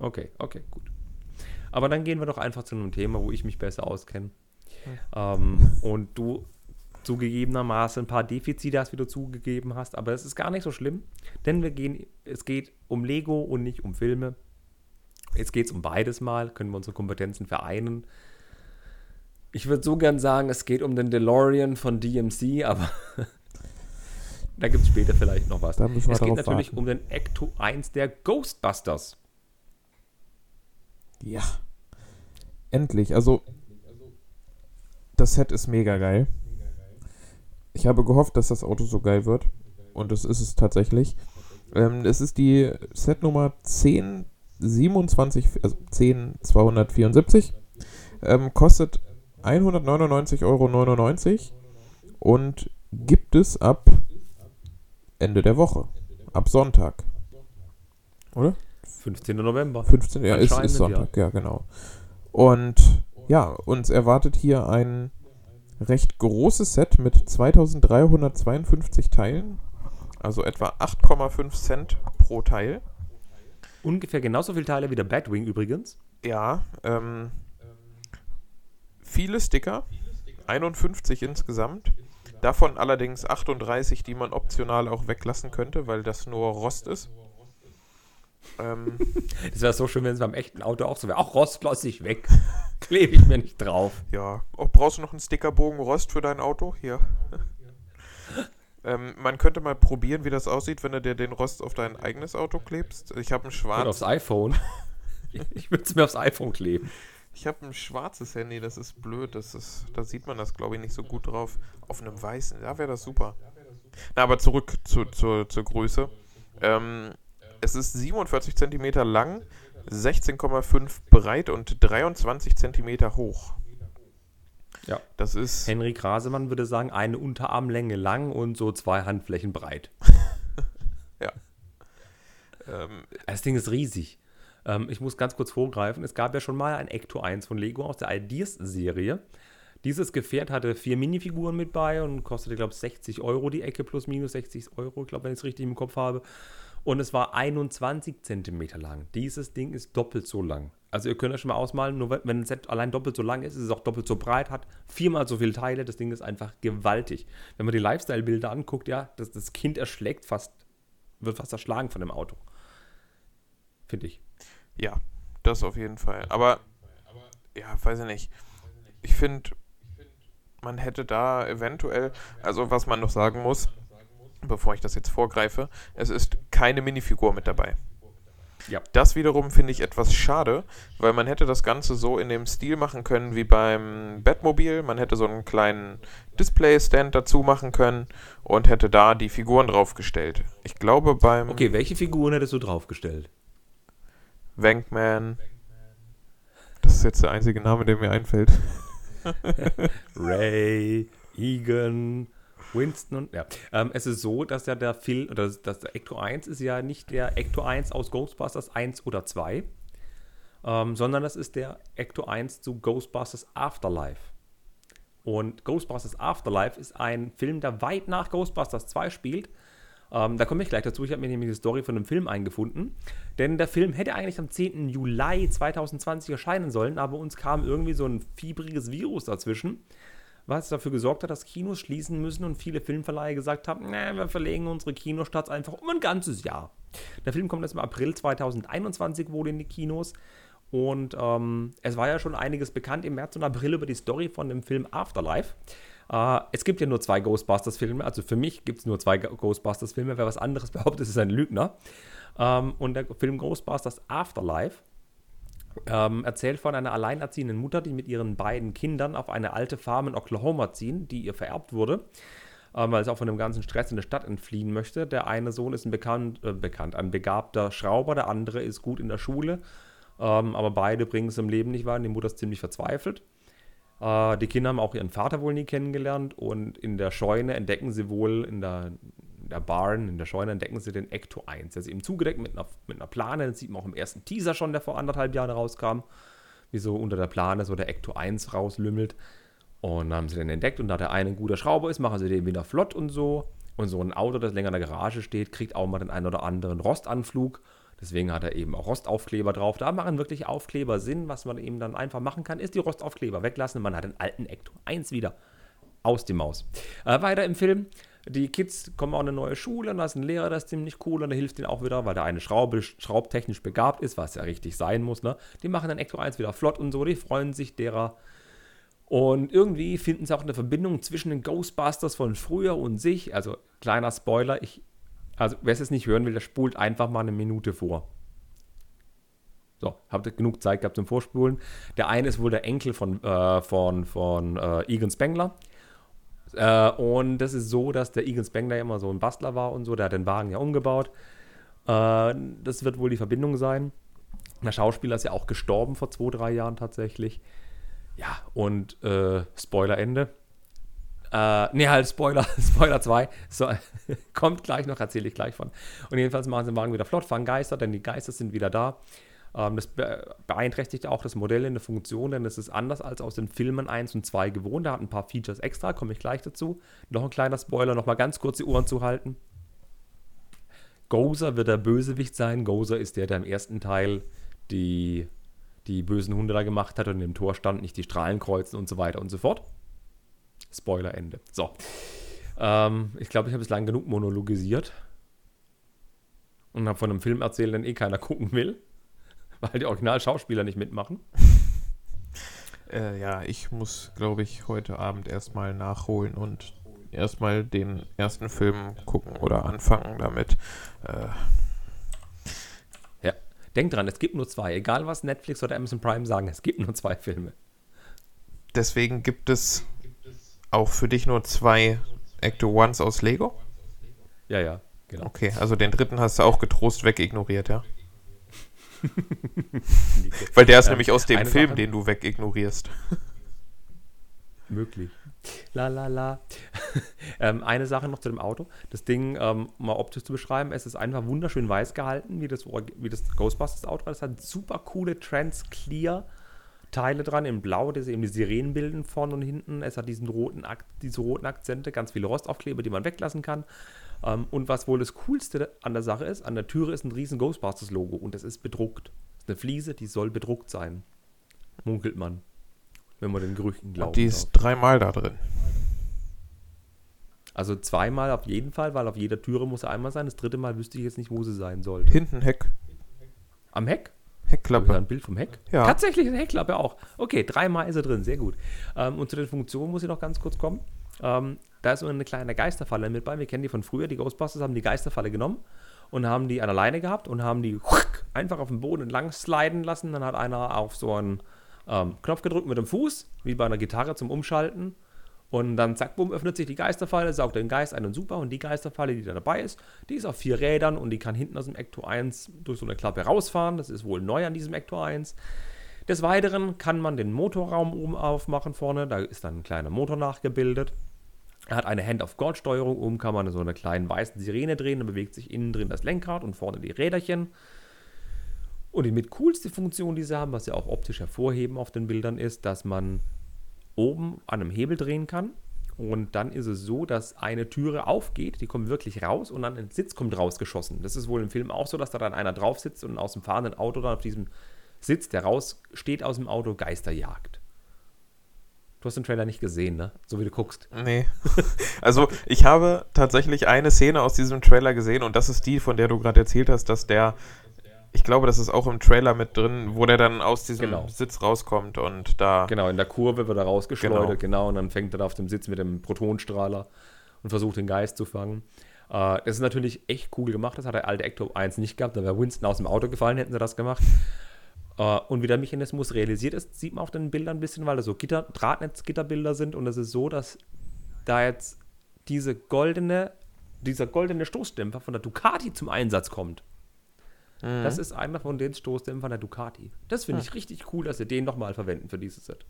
Okay, okay, gut. Aber dann gehen wir doch einfach zu einem Thema, wo ich mich besser auskenne. Ähm, und du zugegebenermaßen ein paar Defizite hast, wie du zugegeben hast, aber es ist gar nicht so schlimm, denn wir gehen, es geht um Lego und nicht um Filme. Jetzt geht es um beides mal, können wir unsere Kompetenzen vereinen. Ich würde so gern sagen, es geht um den DeLorean von DMC, aber da gibt es später vielleicht noch was. Es geht natürlich warten. um den Ecto 1 der Ghostbusters. Ja. Endlich. Also, das Set ist mega geil. Ich habe gehofft, dass das Auto so geil wird. Und das ist es tatsächlich. Ähm, es ist die Setnummer 1027, also 10274. Ähm, kostet 199,99 Euro und gibt es ab Ende der Woche. Ab Sonntag. Oder? 15. November. 15, ja, ist, ist Sonntag, ja. genau. Und ja, uns erwartet hier ein recht großes Set mit 2352 Teilen, also etwa 8,5 Cent pro Teil. Ungefähr genauso viele Teile wie der Batwing übrigens. Ja, ähm, viele Sticker, 51 insgesamt. Davon allerdings 38, die man optional auch weglassen könnte, weil das nur Rost ist. Ähm, Das wäre so schön, wenn es beim echten Auto auch so wäre. Auch Rost lasse ich weg. Klebe ich mir nicht drauf. Ja. Oh, brauchst du noch einen Stickerbogen Rost für dein Auto? Hier. ähm, man könnte mal probieren, wie das aussieht, wenn du dir den Rost auf dein eigenes Auto klebst. Ich habe ein Und aufs schwarz, iPhone. Ich würde es mir aufs iPhone kleben. ich habe ein schwarzes Handy. Das ist blöd. Das ist, da sieht man das, glaube ich, nicht so gut drauf. Auf einem weißen, da wäre das super. Na, aber zurück zu, zur, zur Größe. Ähm, es ist 47 cm lang, 16,5 breit und 23 cm hoch. Ja. Das ist Henry Grasemann würde sagen, eine Unterarmlänge lang und so zwei Handflächen breit. ähm, Das Ding ist riesig. Ähm, ich muss ganz kurz vorgreifen. Es gab ja schon mal ein Ecto 1 von Lego aus der Ideas-Serie. Dieses Gefährt hatte vier Minifiguren mit bei und kostete, glaube ich, 60 Euro die Ecke plus minus 60 Euro, ich glaube, wenn ich es richtig im Kopf habe. Und es war 21 Zentimeter lang. Dieses Ding ist doppelt so lang. Also ihr könnt euch schon mal ausmalen, nur wenn- ein Set allein doppelt so lang ist, ist es auch doppelt so breit, hat viermal so viele Teile. Das Ding ist einfach gewaltig. Wenn man die Lifestyle-Bilder anguckt, ja, das, das Kind erschlägt fast, wird fast erschlagen von dem Auto. Finde ich. Ja, das auf jeden Fall. Aber, ja, weiß ich nicht. Ich finde, man hätte da eventuell, also was man noch sagen muss, bevor ich das jetzt vorgreife, es ist keine Minifigur mit dabei. Ja. Das wiederum finde ich etwas schade, weil man hätte das Ganze so in dem Stil machen können wie beim Batmobil. Man hätte so einen kleinen Display-Stand dazu machen können und hätte da die Figuren draufgestellt. Ich glaube beim Okay, welche Figuren hättest du draufgestellt? Wankman. Das ist jetzt der einzige Name, der mir einfällt. Ray, Egan, Winston und ja. Ähm, es ist so, dass ja der Film, oder dass das der Ecto 1 ist ja nicht der Ecto 1 aus Ghostbusters 1 oder 2, ähm, sondern das ist der Ecto 1 zu Ghostbusters Afterlife. Und Ghostbusters Afterlife ist ein Film, der weit nach Ghostbusters 2 spielt. Ähm, da komme ich gleich dazu. Ich habe mir nämlich die Story von dem Film eingefunden. Denn der Film hätte eigentlich am 10. Juli 2020 erscheinen sollen, aber uns kam irgendwie so ein fiebriges Virus dazwischen, was dafür gesorgt hat, dass Kinos schließen müssen und viele Filmverleihe gesagt haben, nee, wir verlegen unsere Kinostarts einfach um ein ganzes Jahr. Der Film kommt jetzt im April 2021 wohl in die Kinos. Und ähm, es war ja schon einiges bekannt im März und April über die Story von dem Film Afterlife. Äh, es gibt ja nur zwei Ghostbusters-Filme, also für mich gibt es nur zwei Ghostbusters-Filme. Wer was anderes behauptet, ist ein Lügner. Ähm, und der Film Ghostbusters Afterlife ähm, erzählt von einer alleinerziehenden Mutter, die mit ihren beiden Kindern auf eine alte Farm in Oklahoma ziehen, die ihr vererbt wurde, ähm, weil sie auch von dem ganzen Stress in der Stadt entfliehen möchte. Der eine Sohn ist ein bekannt, äh, bekannt, ein begabter Schrauber, der andere ist gut in der Schule, ähm, aber beide bringen es im Leben nicht weiter. Die Mutter ist ziemlich verzweifelt. Äh, die Kinder haben auch ihren Vater wohl nie kennengelernt und in der Scheune entdecken sie wohl, in der, in der Barn, in der Scheune entdecken sie den Ecto 1. Der ist eben zugedeckt mit einer, mit einer Plane. Das sieht man auch im ersten Teaser schon, der vor anderthalb Jahren rauskam. Wie so unter der Plane so der Ecto 1 rauslümmelt. Und dann haben sie den entdeckt und da der eine ein guter Schrauber ist, machen sie den wieder flott und so. Und so ein Auto, das länger in der Garage steht, kriegt auch mal den einen oder anderen Rostanflug. Deswegen hat er eben auch Rostaufkleber drauf. Da machen wirklich Aufkleber Sinn. Was man eben dann einfach machen kann, ist die Rostaufkleber weglassen. Man hat den alten Ecto 1 wieder. Aus die Maus. Äh, weiter im Film. Die Kids kommen auch in eine neue Schule und da ist ein Lehrer, der ist ziemlich cool und der hilft ihnen auch wieder, weil der eine Schraube, schraubtechnisch begabt ist, was ja richtig sein muss. Ne? Die machen dann Ecto 1 wieder flott und so, die freuen sich derer. Und irgendwie finden sie auch eine Verbindung zwischen den Ghostbusters von früher und sich. Also, kleiner Spoiler, ich, also wer es nicht hören will, der spult einfach mal eine Minute vor. So, habt ihr genug Zeit gehabt zum Vorspulen. Der eine ist wohl der Enkel von, äh, von, von äh, Egan Spengler. Äh, und das ist so, dass der Egan Spengler immer so ein Bastler war und so. Der hat den Wagen ja umgebaut. Äh, das wird wohl die Verbindung sein. Der Schauspieler ist ja auch gestorben vor zwei, drei Jahren tatsächlich. Ja, und äh, Spoiler Ende. Äh, nee, halt Spoiler, Spoiler 2. So, kommt gleich noch, erzähle ich gleich von. Und jedenfalls machen sie den Wagen wieder flott, fangen Geister, denn die Geister sind wieder da. Ähm, das beeinträchtigt auch das Modell in der Funktion, denn es ist anders als aus den Filmen 1 und 2 gewohnt. Da hat ein paar Features extra, komme ich gleich dazu. Noch ein kleiner Spoiler, nochmal ganz kurz die Ohren zu halten. Gozer wird der Bösewicht sein. Gozer ist der, der im ersten Teil die, die bösen Hunde da gemacht hat und im Tor stand, nicht die Strahlen kreuzen und so weiter und so fort. Spoiler Ende. So. Ähm, ich glaube, ich habe bislang genug monologisiert und habe von einem Film erzählt, den eh keiner gucken will weil die Originalschauspieler nicht mitmachen. Äh, ja, ich muss, glaube ich, heute Abend erstmal nachholen und erstmal den ersten Film gucken oder anfangen damit. Äh. Ja, denk dran, es gibt nur zwei. Egal was Netflix oder Amazon Prime sagen, es gibt nur zwei Filme. Deswegen gibt es auch für dich nur zwei Ecto Ones aus Lego? Ja, ja, genau. Okay, also den dritten hast du auch getrost wegignoriert, ja? Weil der ist ja, nämlich aus dem Film, Sache, den du wegignorierst. Möglich. La la la. ähm, eine Sache noch zu dem Auto. Das Ding ähm, mal optisch zu beschreiben, es ist einfach wunderschön weiß gehalten, wie das, wie das Ghostbusters-Auto. Es hat super coole Trans-Clear. Teile dran in Blau, die eben die Sirenen bilden vorne und hinten. Es hat diesen roten diese roten Akzente, ganz viele Rostaufkleber, die man weglassen kann. Ähm, und was wohl das Coolste an der Sache ist, an der Türe ist ein riesen Ghostbusters-Logo und das ist bedruckt. Das ist eine Fliese, die soll bedruckt sein. Munkelt man. Wenn man den Gerüchten glaubt. Und die ist dreimal da drin. Also zweimal auf jeden Fall, weil auf jeder Türe muss er einmal sein. Das dritte Mal wüsste ich jetzt nicht, wo sie sein sollte. Hinten Heck. Am Heck? Heckklappe. Ein Bild vom Heck? Ja. Tatsächlich eine Heckklappe auch. Okay, dreimal ist er drin, sehr gut. Ähm, und zu den Funktionen muss ich noch ganz kurz kommen. Ähm, da ist so eine kleine Geisterfalle mit bei. Wir kennen die von früher. Die Ghostbusters haben die Geisterfalle genommen und haben die an der Leine gehabt und haben die einfach auf dem Boden entlang sliden lassen. Dann hat einer auf so einen ähm, Knopf gedrückt mit dem Fuß, wie bei einer Gitarre zum Umschalten. Und dann zack, bumm, öffnet sich die Geisterfalle, saugt den Geist ein und super. Und die Geisterfalle, die da dabei ist, die ist auf vier Rädern und die kann hinten aus dem Ecto 1 durch so eine Klappe rausfahren. Das ist wohl neu an diesem Ecto 1. Des Weiteren kann man den Motorraum oben aufmachen vorne. Da ist dann ein kleiner Motor nachgebildet. Er hat eine Hand-of-God-Steuerung. Oben kann man so eine kleine weiße Sirene drehen. Dann bewegt sich innen drin das Lenkrad und vorne die Räderchen. Und die mit coolste Funktion, die sie haben, was sie auch optisch hervorheben auf den Bildern, ist, dass man oben an einem Hebel drehen kann. Und dann ist es so, dass eine Türe aufgeht, die kommt wirklich raus und dann ein Sitz kommt rausgeschossen. Das ist wohl im Film auch so, dass da dann einer drauf sitzt und aus dem fahrenden Auto dann auf diesem Sitz, der raussteht aus dem Auto, Geister jagt. Du hast den Trailer nicht gesehen, ne? So wie du guckst. Nee. Also, ich habe tatsächlich eine Szene aus diesem Trailer gesehen und das ist die, von der du gerade erzählt hast, dass der, ich glaube, das ist auch im Trailer mit drin, wo der dann aus diesem genau. Sitz rauskommt und da. Genau, in der Kurve wird er rausgeschleudert, genau. genau, und dann fängt er da auf dem Sitz mit dem Protonstrahler und versucht den Geist zu fangen. Äh, das ist natürlich echt cool gemacht, das hat der alte Ecto 1 nicht gehabt, da wäre Winston aus dem Auto gefallen, hätten sie das gemacht. Uh, und wie der Mechanismus realisiert ist, sieht man auf den Bildern ein bisschen, weil da so Gitter, Drahtnetzgitterbilder sind. Und es ist so, dass da jetzt diese goldene, dieser goldene Stoßdämpfer von der Ducati zum Einsatz kommt. Mhm. Das ist einer von den Stoßdämpfern der Ducati. Das finde ich ja. richtig cool, dass sie den nochmal verwenden für dieses Set.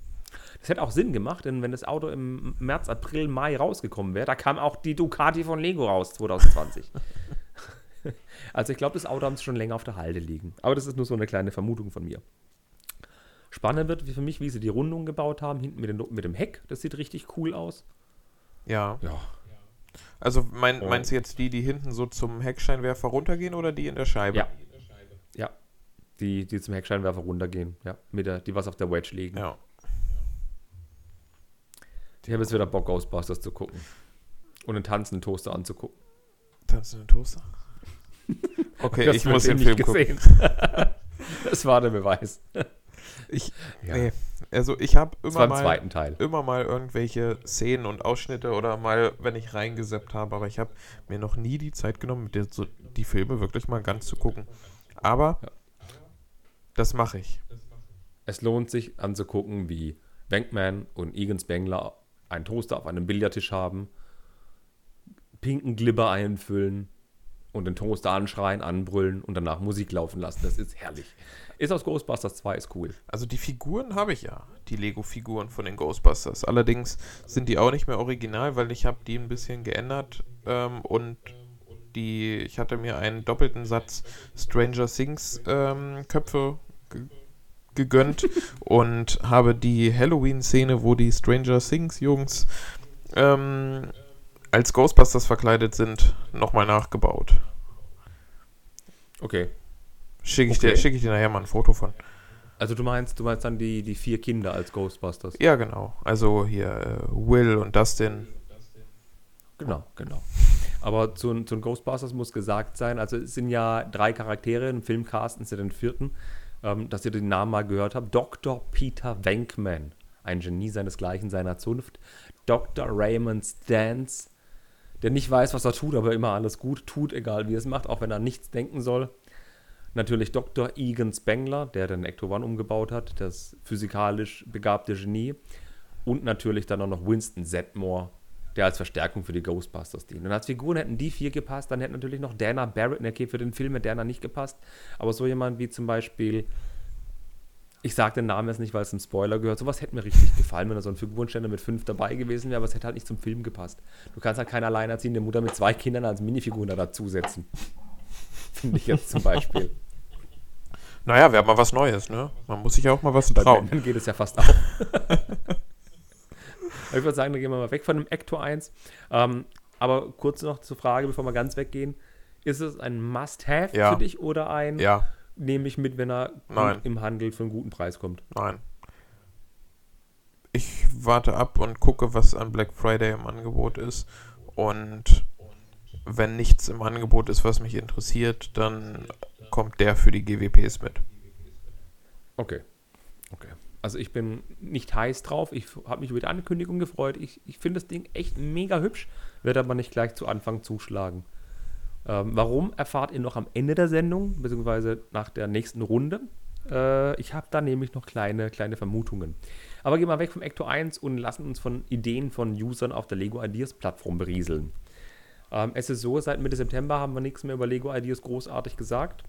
Das hätte auch Sinn gemacht, denn wenn das Auto im März, April, Mai rausgekommen wäre, da kam auch die Ducati von Lego raus 2020. Also ich glaube, das Auto haben sie schon länger auf der Halde liegen. Aber das ist nur so eine kleine Vermutung von mir. Spannend wird für mich, wie sie die Rundung gebaut haben, hinten mit, den, mit dem Heck. Das sieht richtig cool aus. Ja. Ja. Also mein, oh. meinst du jetzt die, die hinten so zum Heckscheinwerfer runtergehen oder die in der Scheibe? Ja. Ja. Die, die zum Heckscheinwerfer runtergehen. Ja. Mit der, die was auf der Wedge liegen. Ja. Ich habe jetzt wieder Bock, Ghostbusters zu gucken. Und einen tanzenden Toaster anzugucken. Tanzenden Toaster? Okay, ich muss den eben Film nicht gucken. gesehen. das war der Beweis. Ich, Ja. nee. Also ich habe immer mal, zweiten Teil. immer mal irgendwelche Szenen und Ausschnitte oder mal, wenn ich reingeseppt habe, aber ich habe mir noch nie die Zeit genommen, so die Filme wirklich mal ganz zu gucken. Aber Ja. das mache ich. Es lohnt sich anzugucken, wie Bankman und Egan Spengler einen Toaster auf einem Billardtisch haben, pinken Glibber einfüllen und den Toaster anschreien, anbrüllen und danach Musik laufen lassen. Das ist herrlich. Ist aus Ghostbusters 2, ist cool. Also die Figuren habe ich ja, die Lego-Figuren von den Ghostbusters. Allerdings sind die auch nicht mehr original, weil ich habe die ein bisschen geändert ähm, und die, ich hatte mir einen doppelten Satz Stranger Things ähm, Köpfe ge gegönnt und habe die Halloween-Szene, wo die Stranger Things Jungs ähm, als Ghostbusters verkleidet sind, nochmal nachgebaut. Okay. Schicke ich, Okay. dir, schick ich dir nachher mal ein Foto von. Also du meinst, du meinst dann die, die vier Kinder als Ghostbusters. Ja, genau. Also hier äh, Will und Dustin. Genau, genau. Aber zu, zu den Ghostbusters muss gesagt sein, also es sind ja drei Charaktere im Filmcast, ist ja den vierten, ähm, dass ihr den Namen mal gehört habt. Dr. Peter Venkman, ein Genie seinesgleichen seiner Zunft. Dr. Raymond Stantz, der nicht weiß, was er tut, aber immer alles gut tut, egal wie er es macht, auch wenn er nichts denken soll. Natürlich Dr. Egan Spengler, der den Ecto One umgebaut hat, das physikalisch begabte Genie. Und natürlich dann auch noch Winston Zedmore, der als Verstärkung für die Ghostbusters dient. Und als Figuren hätten die vier gepasst, dann hätte natürlich noch Dana Barrett, okay, für den Film hätte Dana nicht gepasst, aber so jemand wie zum Beispiel, ich sage den Namen jetzt nicht, weil es ein Spoiler gehört, sowas hätte mir richtig gefallen, wenn da so ein Figurenständer mit fünf dabei gewesen wäre, aber es hätte halt nicht zum Film gepasst. Du kannst halt keine alleinerziehende Mutter mit zwei Kindern als Minifiguren da dazusetzen. Finde ich jetzt zum Beispiel. Naja, wäre mal was Neues, ne? Man muss sich ja auch mal was trauen. Männern geht es ja fast auf. ich würde sagen, dann gehen wir mal weg von dem Ecto 1. Ähm, aber kurz noch zur Frage, bevor wir ganz weggehen. Ist es ein Must-Have Ja. für dich oder ein Ja, nehme ich mit, wenn er im Handel für einen guten Preis kommt? nein. Ich warte ab und gucke, was an Black Friday im Angebot ist. Und wenn nichts im Angebot ist, was mich interessiert, dann kommt der für die GWPs mit. Okay. Okay. Also ich bin nicht heiß drauf. Ich habe mich über die Ankündigung gefreut. Ich, ich finde das Ding echt mega hübsch, werde aber nicht gleich zu Anfang zuschlagen. Ähm, warum erfahrt ihr noch am Ende der Sendung, beziehungsweise nach der nächsten Runde? Äh, ich habe da nämlich noch kleine, kleine Vermutungen. Aber gehen wir weg vom Ecto 1 und lassen uns von Ideen von Usern auf der Lego Ideas Plattform berieseln. Ähm, es ist so, seit Mitte September haben wir nichts mehr über Lego Ideas großartig gesagt.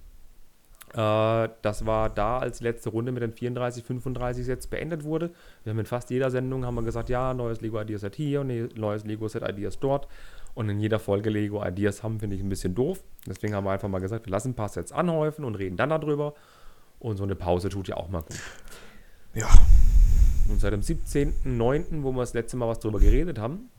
Äh, das war da, als letzte Runde mit den 34, 35 Sets beendet wurde. Wir haben in fast jeder Sendung haben wir gesagt, ja, neues Lego Ideas Set hier und neues Lego Set Ideas dort. Und in jeder Folge Lego Ideas haben, finde ich ein bisschen doof. Deswegen haben wir einfach mal gesagt, wir lassen ein paar Sets anhäufen und reden dann darüber. Und so eine Pause tut ja auch mal gut. Ja. Und seit dem 17.09., wo wir das letzte Mal was drüber geredet haben,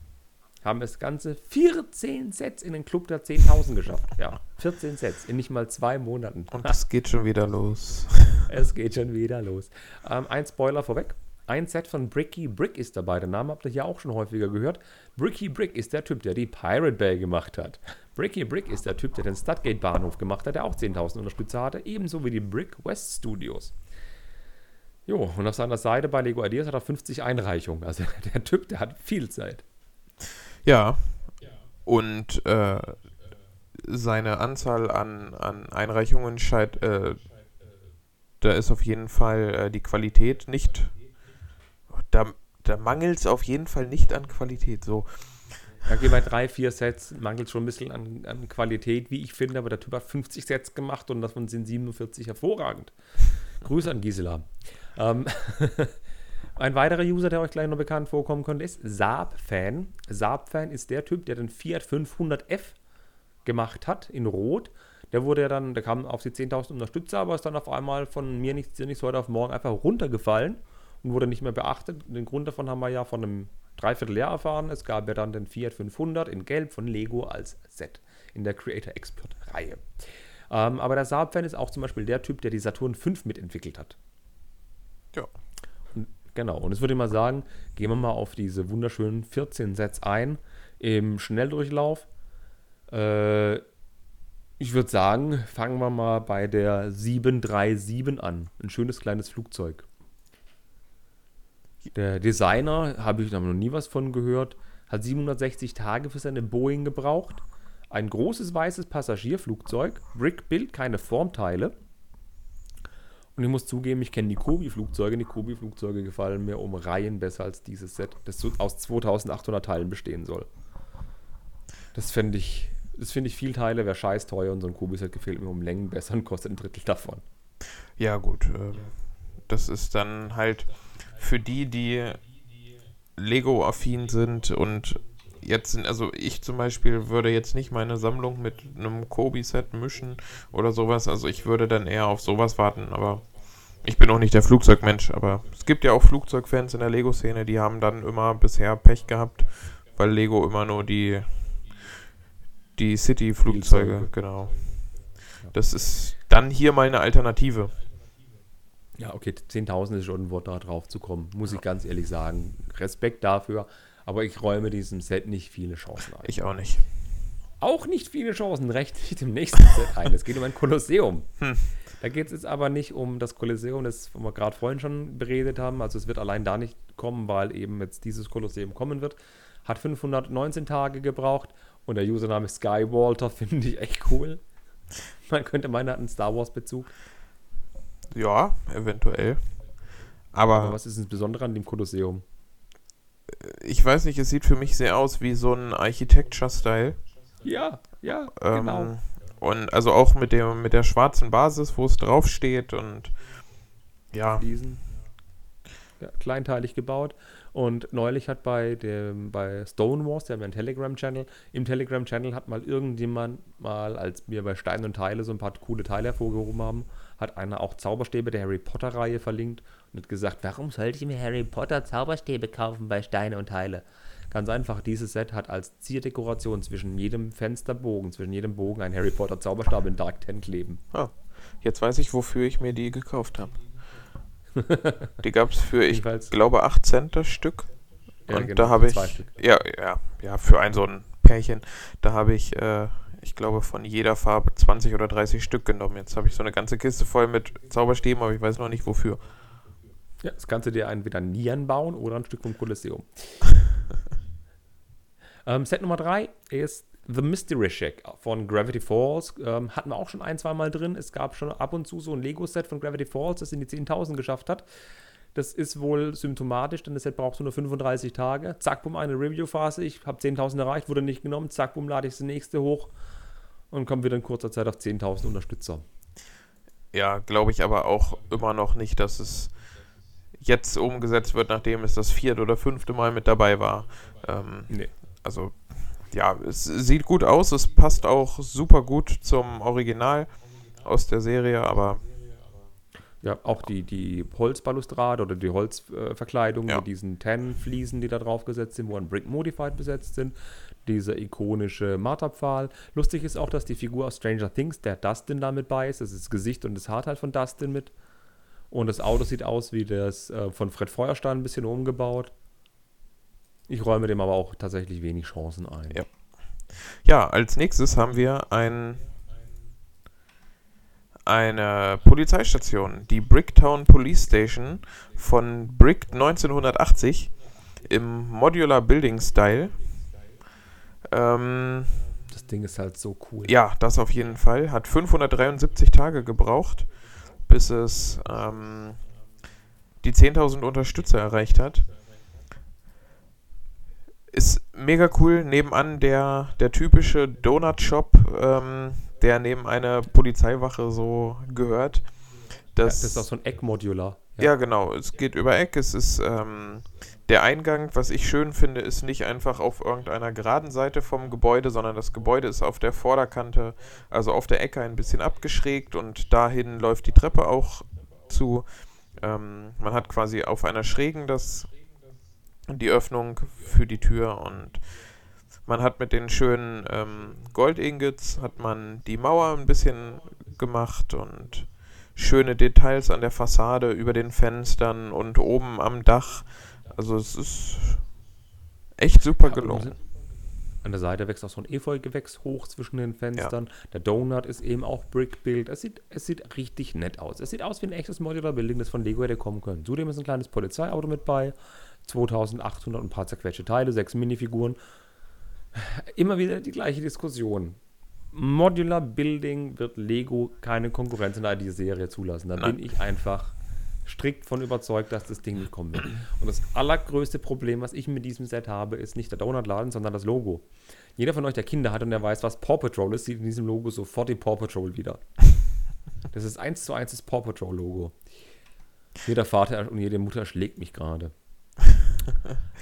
haben es ganze 14 Sets in den Club der 10.000 geschafft. Ja, 14 Sets in nicht mal zwei Monaten. Und es geht schon wieder los. Es geht schon wieder los. Ähm, ein Spoiler vorweg. Ein Set von Bricky Brick ist dabei. Den Namen habt ihr hier auch schon häufiger gehört. Bricky Brick ist der Typ, der die Pirate Bay gemacht hat. Bricky Brick ist der Typ, der den Studgate Bahnhof gemacht hat, der auch 10.000 Unterstützer hatte, ebenso wie die Brick West Studios. Jo, und auf seiner Seite bei Lego Ideas hat er 50 Einreichungen. Also der Typ, der hat viel Zeit. Ja. Und äh, seine Anzahl an, an Einreichungen scheint, äh, da ist auf jeden Fall äh, die Qualität nicht, da, da mangelt es auf jeden Fall nicht an Qualität. So, Ja, okay, bei drei, vier Sets mangelt schon ein bisschen an, an Qualität, wie ich finde, aber der Typ hat 50 Sets gemacht und davon sind 47 hervorragend. Grüße an Gisela. Ähm, ein weiterer User, der euch gleich noch bekannt vorkommen könnte, ist Saab-Fan. Saab-Fan ist der Typ, der den Fiat 500F gemacht hat in Rot. Der wurde ja dann, der kam auf die 10.000 Unterstützer, aber ist dann auf einmal von mir nichts, nichts heute auf morgen einfach runtergefallen und wurde nicht mehr beachtet. Den Grund davon haben wir ja von einem Dreivierteljahr erfahren. Es gab ja dann den Fiat 500 in Gelb von Lego als Set in der Creator Expert Reihe. Ähm, aber der Saab-Fan ist auch zum Beispiel der Typ, der die Saturn 5 mitentwickelt hat. ja. Genau. Und jetzt würde ich mal sagen, gehen wir mal auf diese wunderschönen 14 Sets ein im Schnelldurchlauf. Äh, ich würde sagen, fangen wir mal bei der 737 an. Ein schönes kleines Flugzeug. Der Designer, habe ich noch nie was von gehört, hat 760 Tage für seine Boeing gebraucht. Ein großes weißes Passagierflugzeug, Brick-Build, keine Formteile. Und ich muss zugeben, ich kenne die Kobi-Flugzeuge. Die Kobi-Flugzeuge gefallen mir um Reihen besser als dieses Set, das aus 2800 Teilen bestehen soll. Das fände ich, das finde ich viel Teile, wäre scheiß teuer und so ein Kobi-Set gefällt mir um Längen besser und kostet ein Drittel davon. Ja, gut. Äh, das ist dann halt für die, die Lego-affin sind und jetzt sind, also ich zum Beispiel würde jetzt nicht meine Sammlung mit einem Kobi-Set mischen oder sowas. Also ich würde dann eher auf sowas warten, aber ich bin auch nicht der Flugzeugmensch, aber es gibt ja auch Flugzeugfans in der Lego-Szene, die haben dann immer bisher Pech gehabt, weil Lego immer nur die, die City-Flugzeuge, genau. Das ist dann hier mal eine Alternative. Ja, okay, 10.000 ist schon ein Wort da drauf zu kommen, muss ja. ich ganz ehrlich sagen. Respekt dafür. Aber ich räume diesem Set nicht viele Chancen ein. Ich auch nicht. Auch nicht viele Chancen recht ich dem nächsten Set ein. Es geht um ein Kolosseum. Hm. Da geht es jetzt aber nicht um das Kolosseum, das wir gerade vorhin schon beredet haben. Also es wird allein da nicht kommen, weil eben jetzt dieses Kolosseum kommen wird. Hat 519 Tage gebraucht und der Username Skywalter finde ich echt cool. Man könnte meinen, er hat einen Star Wars-Bezug. Ja, eventuell. Aber, aber was ist das Besondere an dem Kolosseum? ich weiß nicht, es sieht für mich sehr aus wie so ein Architecture-Style. Ja, ja, ähm, genau. Und also auch mit dem mit der schwarzen Basis, wo es draufsteht und ja. Diesen. Ja, kleinteilig gebaut. Und neulich hat bei dem bei Stonewalls, der haben einen Telegram-Channel, im Telegram-Channel hat mal irgendjemand mal, als wir bei Stein und Teile so ein paar coole Teile hervorgehoben haben, hat einer auch Zauberstäbe der Harry Potter-Reihe verlinkt und hat gesagt, warum sollte ich mir Harry Potter Zauberstäbe kaufen bei Steine und Teile? Ganz einfach, dieses Set hat als Zierdekoration zwischen jedem Fensterbogen, zwischen jedem Bogen ein Harry Potter Zauberstab in Dark Ten kleben. Ah, jetzt weiß ich, wofür ich mir die gekauft habe. die gab es für, ich glaube, 8 Cent das Stück. Ja, und genau, da habe ich, ja, ja, ja, für ein so ein Pärchen, da habe ich äh, ich glaube, von jeder Farbe 20 oder 30 Stück genommen. Jetzt habe ich so eine ganze Kiste voll mit Zauberstäben, aber ich weiß noch nicht wofür. Ja, das kannst du dir entweder Nieren bauen oder ein Stück vom Kolosseum. ähm, Set Nummer 3 ist The Mystery Shack von Gravity Falls. Ähm, hatten wir auch schon ein, zwei Mal drin. Es gab schon ab und zu so ein Lego-Set von Gravity Falls, das in die 10.000 geschafft hat. Das ist wohl symptomatisch, denn das Set braucht nur 35 Tage. Zack, bumm, eine Review-Phase. Ich habe 10.000 erreicht, wurde nicht genommen. Zack, bumm, lade ich das nächste hoch und kommen wieder in kurzer Zeit auf 10.000 Unterstützer. Ja, glaube ich aber auch immer noch nicht, dass es jetzt umgesetzt wird, nachdem es das vierte oder fünfte Mal mit dabei war. Ähm, nee. Also, ja, es sieht gut aus, es passt auch super gut zum Original aus der Serie, aber. Ja, auch die, die Holzbalustrade oder die Holzverkleidung ja. mit diesen Ten-Fliesen, die da drauf gesetzt sind, wo ein Brick Modified besetzt sind dieser ikonische Marterpfahl. Lustig ist auch, dass die Figur aus Stranger Things, der Dustin da mit bei ist. Das ist das Gesicht und das Haarteil von Dustin mit. Und das Auto sieht aus wie das äh, von Fred Feuerstein ein bisschen umgebaut. Ich räume dem aber auch tatsächlich wenig Chancen ein. Ja, ja als nächstes haben wir ein, eine Polizeistation, die Bricktown Police Station von Brick 1980 im Modular Building Style. Ähm, das Ding ist halt so cool. Ja, das auf jeden Fall. Hat 573 Tage gebraucht, bis es ähm, die 10.000 Unterstützer erreicht hat. Ist mega cool. Nebenan der, der typische Donut-Shop, ähm, der neben einer Polizeiwache so gehört. Das, ja, das ist auch so ein Eckmodular. Ja. ja, genau. Es geht über Eck. Es ist ähm, der Eingang, was ich schön finde, ist nicht einfach auf irgendeiner geraden Seite vom Gebäude, sondern das Gebäude ist auf der Vorderkante, also auf der Ecke ein bisschen abgeschrägt und dahin läuft die Treppe auch zu. Ähm, man hat quasi auf einer schrägen das, die Öffnung für die Tür und man hat mit den schönen ähm, Gold-Ingots hat man die Mauer ein bisschen gemacht und schöne Details an der Fassade, über den Fenstern und oben am Dach. Also es ist echt super gelungen. An der Seite wächst auch so ein Efeugewächs hoch zwischen den Fenstern. Der Donut ist eben auch Brick-Build. Es sieht, es sieht richtig nett aus. Es sieht aus wie ein echtes Modular Building, das von Lego hätte kommen können. Zudem ist ein kleines Polizeiauto mit bei. 2800 und ein paar zerquetschte Teile, sechs Minifiguren. Immer wieder die gleiche Diskussion. Modular Building wird Lego keine Konkurrenz in der ID-Serie zulassen. Da Nein. bin ich einfach strikt von überzeugt, dass das Ding nicht kommen wird. Und das allergrößte Problem, was ich mit diesem Set habe, ist nicht der Donutladen, sondern das Logo. Jeder von euch, der Kinder hat und der weiß, was Paw Patrol ist, sieht in diesem Logo sofort die Paw Patrol wieder. Das ist eins zu eins das Paw Patrol Logo. Jeder Vater und jede Mutter schlägt mich gerade.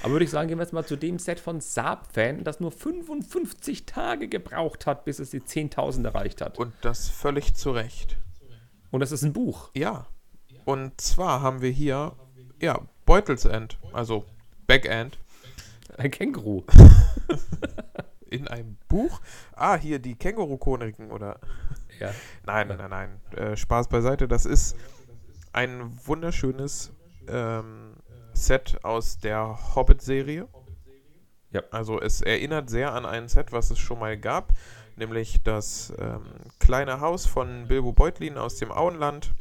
Aber würde ich sagen, gehen wir jetzt mal zu dem Set von Saab-Fan, das nur 55 Tage gebraucht hat, bis es die 10.000 erreicht hat. Und das völlig zu Recht. Und das ist ein Buch. Ja. Und zwar haben wir hier, ja, Beutelsend, also Backend, Ein Känguru. in einem Buch. Ah, hier die Känguru-Chroniken oder. Ja. Nein, nein, nein. Äh, Spaß beiseite. Das ist ein wunderschönes ähm, Set aus der Hobbit-Serie. Ja. Also es erinnert sehr an ein Set, was es schon mal gab, nämlich das ähm, kleine Haus von Bilbo Beutlin aus dem Auenland.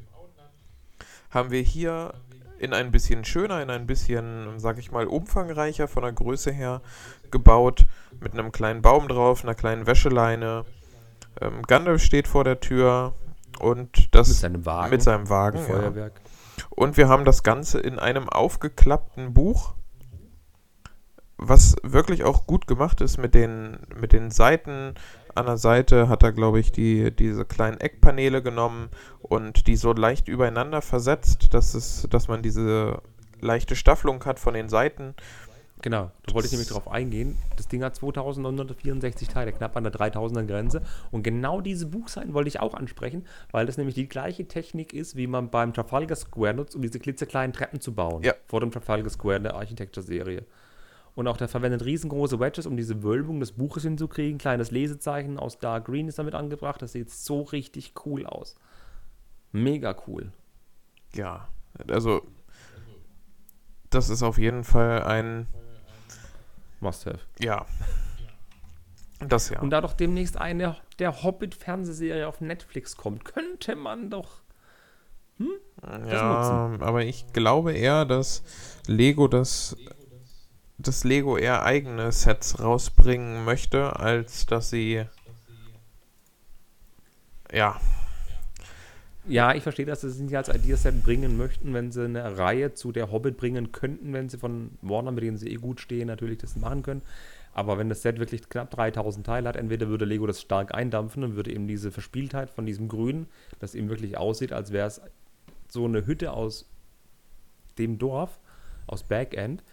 Haben wir hier in ein bisschen schöner, in ein bisschen, sag ich mal, umfangreicher von der Größe her gebaut, mit einem kleinen Baum drauf, einer kleinen Wäscheleine. Ähm, Gandalf steht vor der Tür und das Mit seinem Wagen. mit seinem Wagen. Ein Ja. Feuerwerk. Und wir haben das Ganze in einem aufgeklappten Buch, was wirklich auch gut gemacht ist mit den, mit den Seiten. An der Seite hat er, glaube ich, die, diese kleinen Eckpaneele genommen und die so leicht übereinander versetzt, dass, es, dass man diese leichte Staffelung hat von den Seiten. Genau, da wollte ich nämlich drauf eingehen. Das Ding hat 2964 Teile, knapp an der 3000er Grenze. Und genau diese Buchseiten wollte ich auch ansprechen, weil das nämlich die gleiche Technik ist, wie man beim Trafalgar Square nutzt, um diese klitzekleinen Treppen zu bauen. Ja. Vor dem Trafalgar Square in der Architecture-Serie. Und auch der verwendet riesengroße Wedges, um diese Wölbung des Buches hinzukriegen. Kleines Lesezeichen aus Dark Green ist damit angebracht. Das sieht so richtig cool aus. Mega cool. Ja, also das ist auf jeden Fall ein, Must have. ja, das ja. Und da doch demnächst eine der Hobbit-Fernsehserie auf Netflix kommt, könnte man doch. Ja, aber ich glaube eher, dass Lego das, dass Lego eher eigene Sets rausbringen möchte, als dass sie ja, Ja, ich verstehe, dass sie es nicht als Ideaset bringen möchten, wenn sie eine Reihe zu der Hobbit bringen könnten, wenn sie von Warner, mit denen sie eh gut stehen, natürlich das machen können. Aber wenn das Set wirklich knapp 3000 Teile hat, entweder würde Lego das stark eindampfen und würde eben diese Verspieltheit von diesem Grün, das eben wirklich aussieht, als wäre es so eine Hütte aus dem Dorf, aus Backend,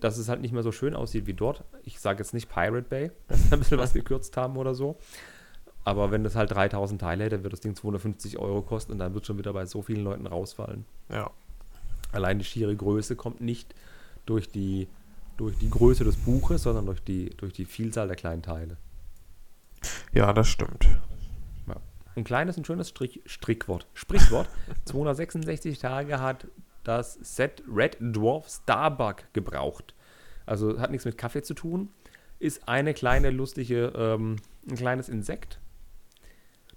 dass es halt nicht mehr so schön aussieht wie dort. Ich sage jetzt nicht Pirate Bay, dass sie ein bisschen was gekürzt haben oder so. Aber wenn das halt 3000 Teile hätte, wird das Ding 250 Euro kosten und dann wird schon wieder bei so vielen Leuten rausfallen. ja, Allein die schiere Größe kommt nicht durch die, durch die Größe des Buches, sondern durch die, durch die Vielzahl der kleinen Teile. ja, das stimmt. Ein kleines und schönes Strich, Strickwort. Sprichwort. 266 Tage hat das Set Red Dwarf Starbuck gebraucht. Also hat nichts mit Kaffee zu tun. Ist eine kleine lustige, ähm, ein kleines Insekt,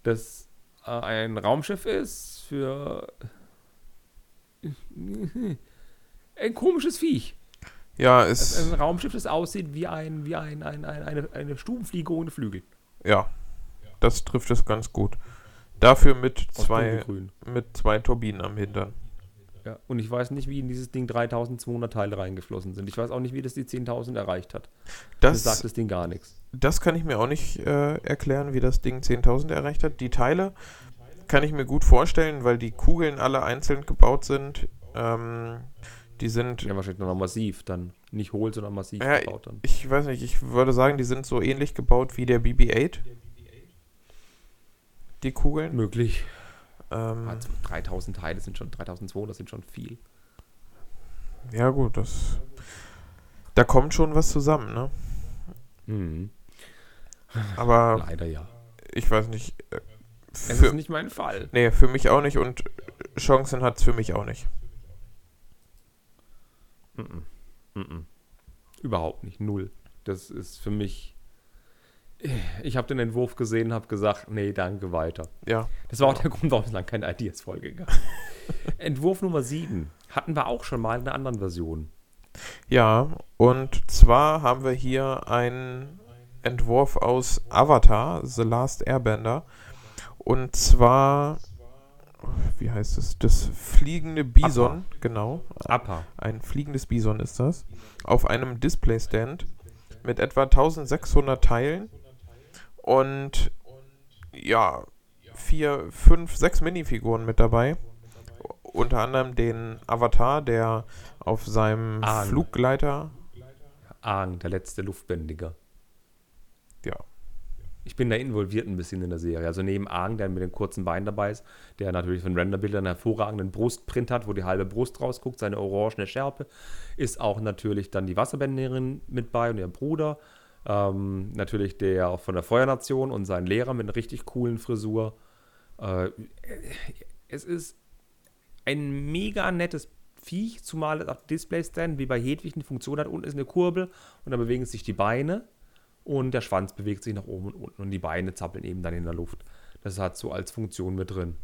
das äh, ein Raumschiff ist für ein komisches Viech. Ja, Es ist ein Raumschiff, das aussieht wie, ein, wie ein, ein, ein, eine, eine Stubenfliege ohne Flügel. ja, das trifft es ganz gut. Dafür mit Aus zwei mit zwei Turbinen am Hintern. Ja, und ich weiß nicht, wie in dieses Ding 3200 Teile reingeflossen sind. Ich weiß auch nicht, wie das die 10.000 erreicht hat. Das, Das sagt das Ding gar nichts. Das kann ich mir auch nicht äh, erklären, wie das Ding 10.000 erreicht hat. Die Teile kann ich mir gut vorstellen, weil die Kugeln alle einzeln gebaut sind. Ähm, die sind, Ja, wahrscheinlich noch massiv, dann nicht hohl, sondern massiv Ja, gebaut dann. ich weiß nicht, ich würde sagen, die sind so ähnlich gebaut wie der BB-8. Die Kugeln. Möglich. Ähm, Also 3000 Teile sind schon, 3200 sind schon viel. ja gut, das, da kommt schon was zusammen, ne? Mhm. Aber Leider ja. ich weiß nicht. Äh, Es für, ist nicht mein Fall. Nee, für mich auch nicht. Und Chancen hat es für mich auch nicht. Mm -mm. Mm Überhaupt nicht. Null. Das ist für mich. Ich habe den Entwurf gesehen, habe gesagt, nee, danke, weiter. Ja. Das war auch der Grund, warum es lang keine Ideas-Folge gab. Entwurf Nummer 7 hatten wir auch schon mal in einer anderen Version. Ja, und zwar haben wir hier einen Entwurf aus Avatar, The Last Airbender. Und zwar, wie heißt es? Das fliegende Bison, Appa. genau. Appa. Ein fliegendes Bison ist das. Auf einem Displaystand mit etwa 1600 Teilen und ja, vier, fünf, sechs Minifiguren mit dabei. Unter anderem den Avatar, der auf seinem Ahn. Fluggleiter. Aang, der letzte Luftbändiger. Ja. Ich bin da involviert ein bisschen in der Serie. Also neben Aang, der mit den kurzen Beinen dabei ist, der natürlich von Renderbildern einen hervorragenden Brustprint hat, wo die halbe Brust rausguckt, seine orangene Schärpe, ist auch natürlich dann die Wasserbändigerin mit bei und ihr Bruder. Ähm, natürlich der auch von der Feuernation und sein Lehrer mit einer richtig coolen Frisur. Äh, es ist ein mega nettes Viech, zumal es auf Displaystand wie bei Hedwig eine Funktion hat. Unten ist eine Kurbel und dann bewegen sich die Beine und der Schwanz bewegt sich nach oben und unten und die Beine zappeln eben dann in der Luft. Das hat so als Funktion mit drin.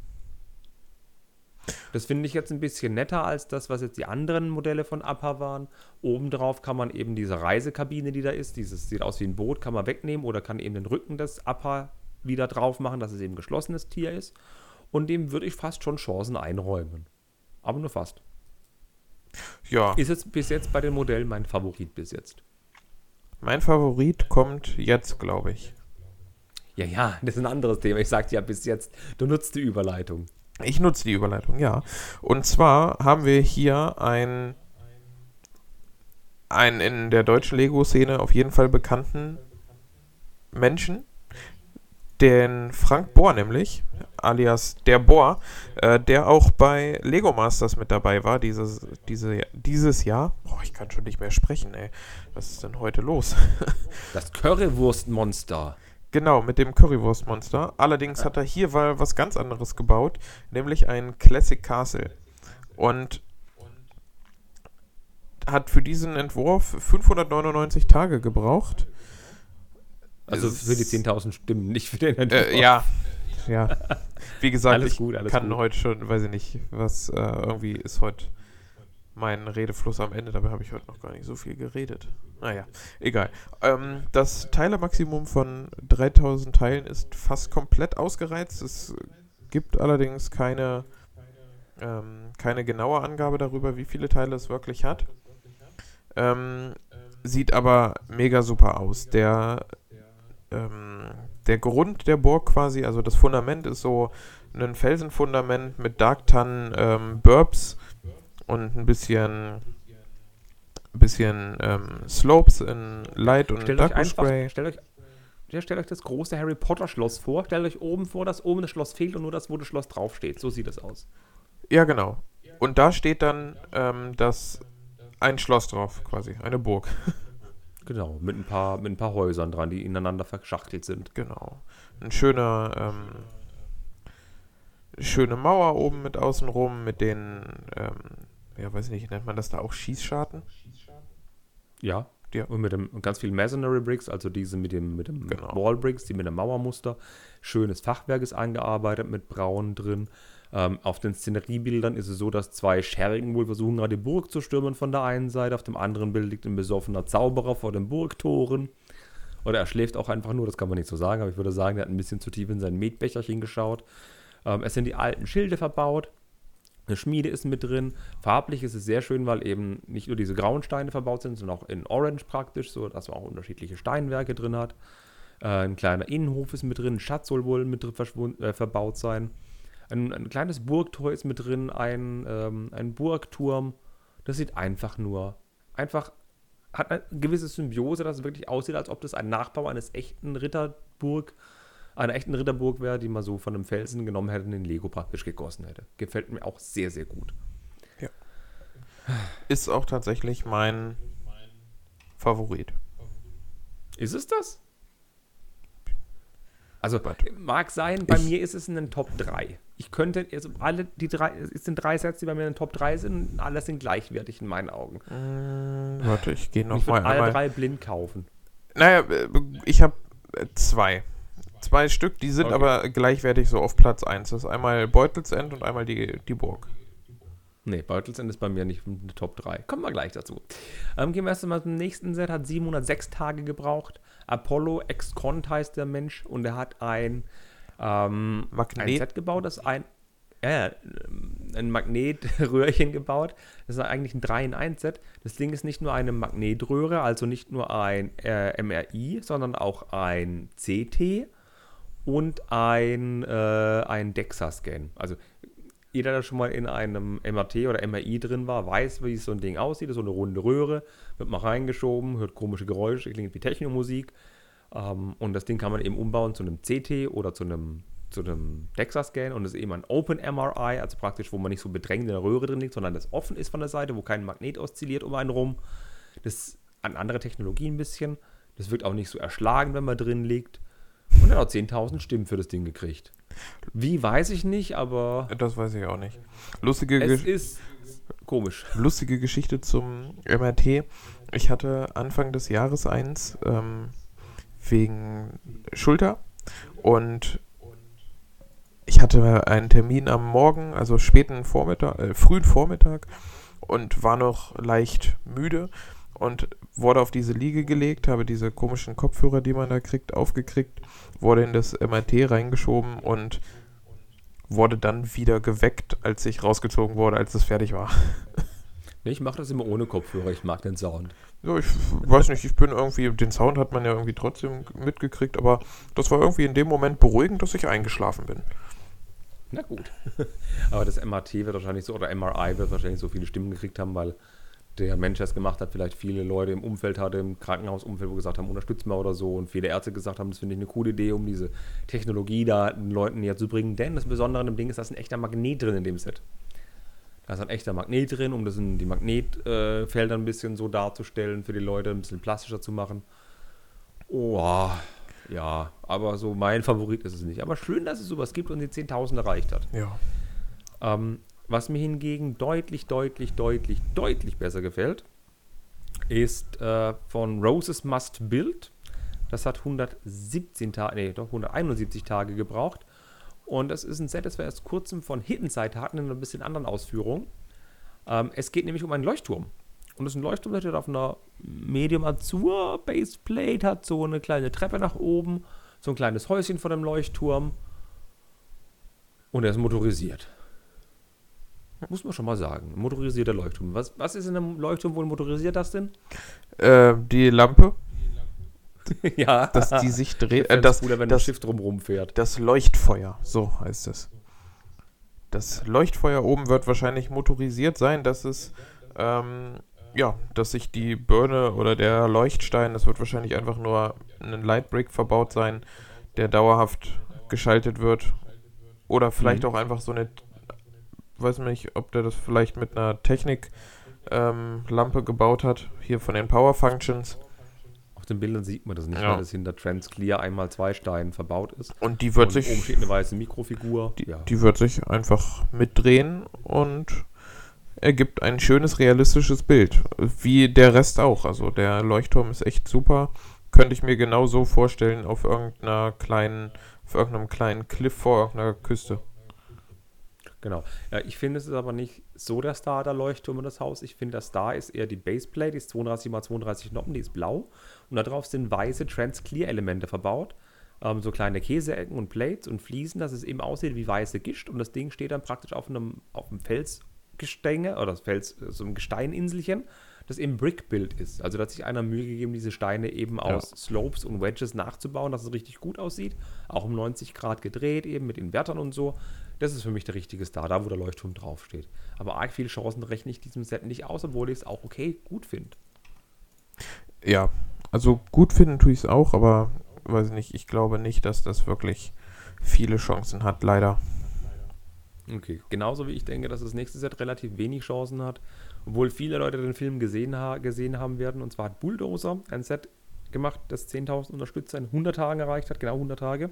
Das finde ich jetzt ein bisschen netter als das, was jetzt die anderen Modelle von APA waren. Obendrauf kann man eben diese Reisekabine, die da ist, dieses sieht aus wie ein Boot, kann man wegnehmen oder kann eben den Rücken des APA wieder drauf machen, dass es eben ein geschlossenes Tier ist. Und dem würde ich fast schon Chancen einräumen. Aber nur fast. Ja, Ist jetzt bis jetzt bei den Modellen mein Favorit bis jetzt. mein Favorit kommt jetzt, glaube ich. Ja, ja, das ist ein anderes Thema. Ich sagte ja bis jetzt, du nutzt die Überleitung. Ich nutze die Überleitung, ja. Und zwar haben wir hier ein, einen in der deutschen Lego-Szene auf jeden Fall bekannten Menschen, den Frank Bohr nämlich, alias der Bohr, äh, der auch bei Lego Masters mit dabei war dieses, diese, dieses Jahr. Boah, ich kann schon nicht mehr sprechen, ey. Was ist denn heute los? Das Currywurstmonster. Genau, mit dem Currywurstmonster. Allerdings hat er hier mal was ganz anderes gebaut, nämlich ein Classic Castle. Und hat für diesen Entwurf 599 Tage gebraucht. Also für die 10.000 Stimmen, nicht für den Entwurf. Äh, ja. Ja. Wie gesagt, Alles ich gut, alles kann gut. heute schon, weiß ich nicht, was äh, irgendwie ist heute mein Redefluss am Ende. Dabei habe ich heute noch gar nicht so viel geredet. Naja, egal. Ähm, das Teilemaximum von 3000 Teilen ist fast komplett ausgereizt. Es gibt allerdings keine, ähm, keine genaue Angabe darüber, wie viele Teile es wirklich hat. Ähm, sieht aber mega super aus. Der, ähm, der Grund der Burg quasi, also das Fundament ist so ein Felsenfundament mit Darktan ähm, Burbs und ein bisschen bisschen ähm, Slopes in Light und Stellt euch Darkish einfach, Grey. stellt euch, ja, stellt euch das große Harry Potter Schloss vor. Stellt euch oben vor, dass oben das Schloss fehlt und nur das, wo das Schloss draufsteht. So sieht es aus. Ja, genau. Und da steht dann ähm, das ein Schloss drauf, quasi, eine Burg. Genau, mit ein paar, mit ein paar Häusern dran, die ineinander verschachtelt sind. Genau. Ein schöner, ähm, schöne Mauer oben mit außenrum, mit den, ähm, ja, weiß ich nicht, nennt man das da auch Schießscharten? Ja. Ja. Und mit dem und ganz viel Masonry Bricks, also diese mit dem, mit dem Genau. Wall Bricks, die mit dem Mauermuster. Schönes Fachwerk ist eingearbeitet mit Braun drin. Ähm, auf den Szeneriebildern ist es so, dass zwei Schergen wohl versuchen, gerade die Burg zu stürmen von der einen Seite. Auf dem anderen Bild liegt ein besoffener Zauberer vor den Burgtoren. Oder er schläft auch einfach nur, das kann man nicht so sagen, aber ich würde sagen, er hat ein bisschen zu tief in sein Metbecherchen geschaut. Ähm, es sind die alten Schilde verbaut. Eine Schmiede ist mit drin. Farblich ist es sehr schön, weil eben nicht nur diese grauen Steine verbaut sind, sondern auch in Orange praktisch, so dass man auch unterschiedliche Steinwerke drin hat. Äh, ein kleiner Innenhof ist mit drin, ein Schatz soll wohl mit drin äh, verbaut sein. Ein, ein kleines Burgtor ist mit drin, ein, ähm, ein Burgturm. Das sieht einfach nur, einfach, hat eine gewisse Symbiose, dass es wirklich aussieht, als ob das ein Nachbau eines echten Ritterburg, einer echten Ritterburg wäre, die man so von einem Felsen genommen hätte und in Lego praktisch gegossen hätte. Gefällt mir auch sehr, sehr gut. Ist auch tatsächlich mein Favorit. Ist es das? Also, But- mag sein, bei Ich- mir ist es in den Top 3. ich könnte, also alle die drei, es sind drei Sets, die bei mir in den Top 3 sind, und alle sind gleichwertig in meinen Augen. Mm, warte, ich gehe Und noch ich mal würde alle einmal. drei blind kaufen. Naja, äh, ich habe zwei. Zwei Stück, die sind Okay. aber gleichwertig so auf Platz 1. Das ist einmal Beutelsend und einmal die, die Burg. Nee, Beutelsend ist bei mir nicht in der Top 3. Kommen wir gleich dazu. Ähm, gehen wir erst mal zum nächsten Set. Hat 706 Tage gebraucht. Apollo X-Cont heißt der Mensch und er hat ein, ähm, ein Magnet. Set gebaut, das ein, ja, ein Magnetröhrchen gebaut. Das ist eigentlich ein 3 in 1 Set. Das Ding ist nicht nur eine Magnetröhre, also nicht nur ein äh, MRI, sondern auch ein CT und ein, äh, ein DEXA-Scan. Also jeder, der schon mal in einem MRT oder MRI drin war, weiß, wie so ein Ding aussieht. Das ist so eine runde Röhre, wird mal reingeschoben, hört komische Geräusche, klingt wie Technomusik. Ähm, und das Ding kann man eben umbauen zu einem CT oder zu einem, zu einem DEXA-Scan. Und das ist eben ein Open MRI, also praktisch, wo man nicht so bedrängt in der Röhre drin liegt, sondern das offen ist von der Seite, wo kein Magnet oszilliert um einen rum. Das ist an andere Technologie ein bisschen. Das wirkt auch nicht so erschlagen, wenn man drin liegt. Und er hat auch 10.000 Stimmen für das Ding gekriegt. Wie, weiß ich nicht, aber Das weiß ich auch nicht. Lustige, es Gesch ist komisch. lustige Geschichte zum MRT. Ich hatte Anfang des Jahres eins ähm, wegen Schulter und ich hatte einen Termin am Morgen, also späten Vormittag, äh, frühen Vormittag und war noch leicht müde und wurde auf diese Liege gelegt, habe diese komischen Kopfhörer, die man da kriegt, aufgekriegt, wurde in das MRT reingeschoben und wurde dann wieder geweckt, als ich rausgezogen wurde, als es fertig war. Nee, Ich mache das immer ohne Kopfhörer, ich mag den Sound. Ja, ich weiß nicht, ich bin irgendwie, den Sound hat man ja irgendwie trotzdem mitgekriegt, aber das war irgendwie in dem Moment beruhigend, dass ich eingeschlafen bin. Na gut. Aber das MRT wird wahrscheinlich so, oder MRI wird wahrscheinlich so viele Stimmen gekriegt haben, weil der Mensch, es gemacht hat, vielleicht viele Leute im Umfeld hatte, im Krankenhausumfeld, wo gesagt haben, unterstützt mal oder so. Und viele Ärzte gesagt haben, das finde ich eine coole Idee, um diese Technologie da den Leuten näher zu bringen. Denn das Besondere an dem Ding ist, da ist ein echter Magnet drin in dem Set. Da ist ein echter Magnet drin, um das in die Magnetfelder ein bisschen so darzustellen, für die Leute ein bisschen plastischer zu machen. Oh, ja, aber so mein Favorit ist es nicht. Aber schön, dass es sowas gibt und die 10.000 erreicht hat. Ja. Ähm, was mir hingegen deutlich, deutlich, deutlich, deutlich besser gefällt, ist äh, von Roses Must Build. Das hat 117 Tage, nee, doch 171 Tage gebraucht. Und das ist ein Set, das wir erst kurzem von Hidden Side hatten, in einer bisschen anderen Ausführung. Ähm, es geht nämlich um einen Leuchtturm. Und das ist ein Leuchtturm, der steht auf einer Medium Azur Baseplate, hat so eine kleine Treppe nach oben, so ein kleines Häuschen vor dem Leuchtturm. Und er ist motorisiert. Muss man schon mal sagen. Motorisierter Leuchtturm. Was, was ist in einem Leuchtturm wohl motorisiert das denn? Äh, die Lampe, ja. dass die sich dreht, äh, das, cooler, wenn das, das Schiff drumherum fährt. das Leuchtfeuer, so heißt es. Das Leuchtfeuer oben wird wahrscheinlich motorisiert sein, dass es, ähm, ja, dass sich die Birne oder der Leuchtstein, das wird wahrscheinlich einfach nur ein Lightbrick verbaut sein, der dauerhaft geschaltet wird. Oder vielleicht Mhm. auch einfach so eine, weiß nicht, ob der das vielleicht mit einer Technik ähm, gebaut hat, hier von den Power Functions. Auf den Bildern sieht man das nicht, Ja. weil das hinter Transclear einmal zwei Steinen verbaut ist. Und die wird und sich oben steht eine weiße Mikrofigur. Die, ja. die wird sich einfach mitdrehen und ergibt ein schönes, realistisches Bild. Wie der Rest auch. Also der Leuchtturm ist echt super. Könnte ich mir genau so vorstellen auf irgendeiner kleinen, auf irgendeinem kleinen Cliff vor irgendeiner Küste. Genau. Ja, ich finde, es ist aber nicht so der Star, der Leuchtturm in das Haus. Ich finde, der Star ist eher die Baseplate, die ist 32 x 32 Noppen, die ist blau. Und darauf sind weiße Transclear-Elemente verbaut. Ähm, so kleine Käseecken und Plates und Fliesen, dass es eben aussieht wie weiße Gischt. Und das Ding steht dann praktisch auf einem, auf einem Felsgestänge oder das Fels, so einem Gesteininselchen, das eben Brick-Build ist. Also da hat sich einer Mühe gegeben, diese Steine eben aus Slopes und Wedges nachzubauen, dass es richtig gut aussieht. Auch um 90 Grad gedreht, eben mit Invertern und so. Das ist für mich der richtige Star, da wo der Leuchtturm draufsteht. Aber arg viele Chancen rechne ich diesem Set nicht aus, obwohl ich es auch okay gut finde. Ja, also gut finden tue ich es auch, aber weiß nicht, ich glaube nicht, dass das wirklich viele Chancen hat, leider. Okay, genauso wie ich denke, dass das nächste Set relativ wenig Chancen hat, obwohl viele Leute den Film gesehen, ha gesehen haben werden. Und zwar hat Bulldozer ein Set gemacht, das 10.000 Unterstützer in 100 Tagen erreicht hat, genau 100 Tage.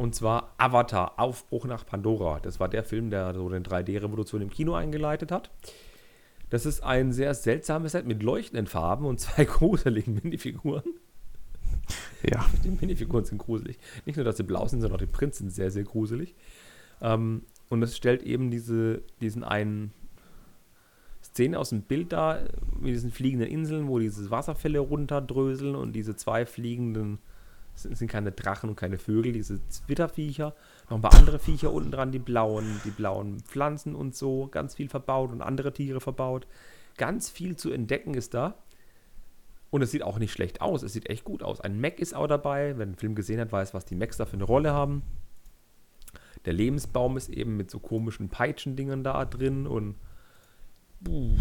Und zwar Avatar, Aufbruch nach Pandora. Das war der Film, der so eine 3D-Revolution im Kino eingeleitet hat. Das ist ein sehr seltsames Set mit leuchtenden Farben und zwei gruseligen Minifiguren. Ja. Die Minifiguren sind gruselig. Nicht nur, dass sie blau sind, sondern auch die Prints sind sehr, sehr gruselig. Ähm, und es stellt eben diese, diesen einen Szene aus dem Bild dar, mit diesen fliegenden Inseln, wo diese Wasserfälle runterdröseln und diese zwei fliegenden, es sind keine Drachen und keine Vögel, diese Zwitterviecher, noch ein paar andere Viecher unten dran, die blauen, die blauen Pflanzen und so, ganz viel verbaut und andere Tiere verbaut. Ganz viel zu entdecken ist da. Und es sieht auch nicht schlecht aus. Es sieht echt gut aus. Ein Mac ist auch dabei. Wer den Film gesehen hat, weiß, was die Macs da für eine Rolle haben. Der Lebensbaum ist eben mit so komischen Peitschendingern da drin und. Puh,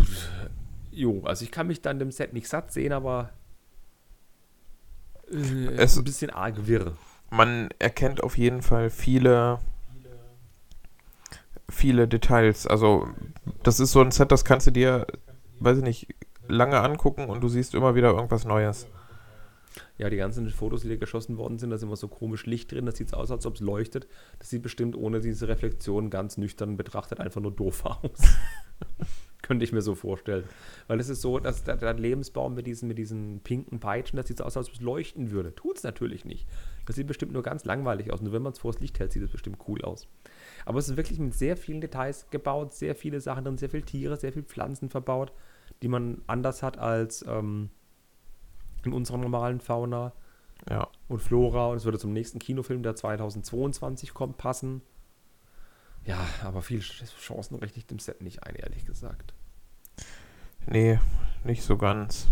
jo, also ich kann mich dann dem Set nicht satt sehen, aber. Äh, Es- ein bisschen arg wirr. Man erkennt auf jeden Fall viele, viele Details. Also, das ist so ein Set, das kannst du dir, weiß ich nicht, lange angucken und du siehst immer wieder irgendwas Neues. Ja, die ganzen Fotos, die da geschossen worden sind, da ist immer so komisch Licht drin. Das sieht so aus, als ob es leuchtet. Das sieht bestimmt ohne diese Reflexion ganz nüchtern betrachtet einfach nur doof aus. Könnte ich mir so vorstellen. Weil es ist so, dass der, der Lebensbaum mit diesen, mit diesen pinken Peitschen, das sieht so aus, als ob es leuchten würde. Tut es natürlich nicht. Das sieht bestimmt nur ganz langweilig aus. Nur wenn man es vor das Licht hält, sieht es bestimmt cool aus. Aber es ist wirklich mit sehr vielen Details gebaut, sehr viele Sachen drin, sehr viele Tiere, sehr viele Pflanzen verbaut, die man anders hat als ähm, in unserer normalen Fauna Ja. und Flora. Und es würde zum nächsten Kinofilm, der 2022 kommt, passen. Ja, aber viel Chancen richtig dem Set nicht ein, ehrlich gesagt. Nee, nicht so ganz.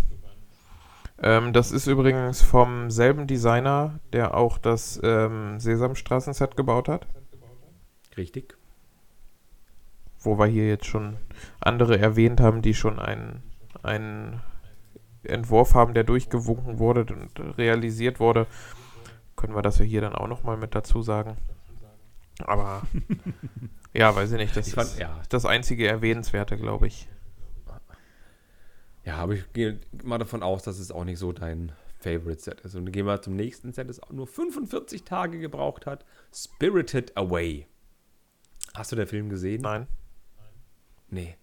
Ähm, das ist übrigens vom selben Designer, der auch das ähm, Sesamstraßen-Set gebaut hat. Richtig. Wo wir hier jetzt schon andere erwähnt haben, die schon einen, einen Entwurf haben, der durchgewunken wurde und realisiert wurde. Können wir das ja hier dann auch nochmal mit dazu sagen. Aber ja, weiß ich nicht. Das Ich fand, ist ja, das einzige Erwähnenswerte, glaube ich. ja, aber ich gehe mal davon aus, dass es auch nicht so dein Favorite-Set ist. Und dann gehen wir zum nächsten Set, das auch nur 45 Tage gebraucht hat. Spirited Away. Hast du den Film gesehen? Nein. Nee.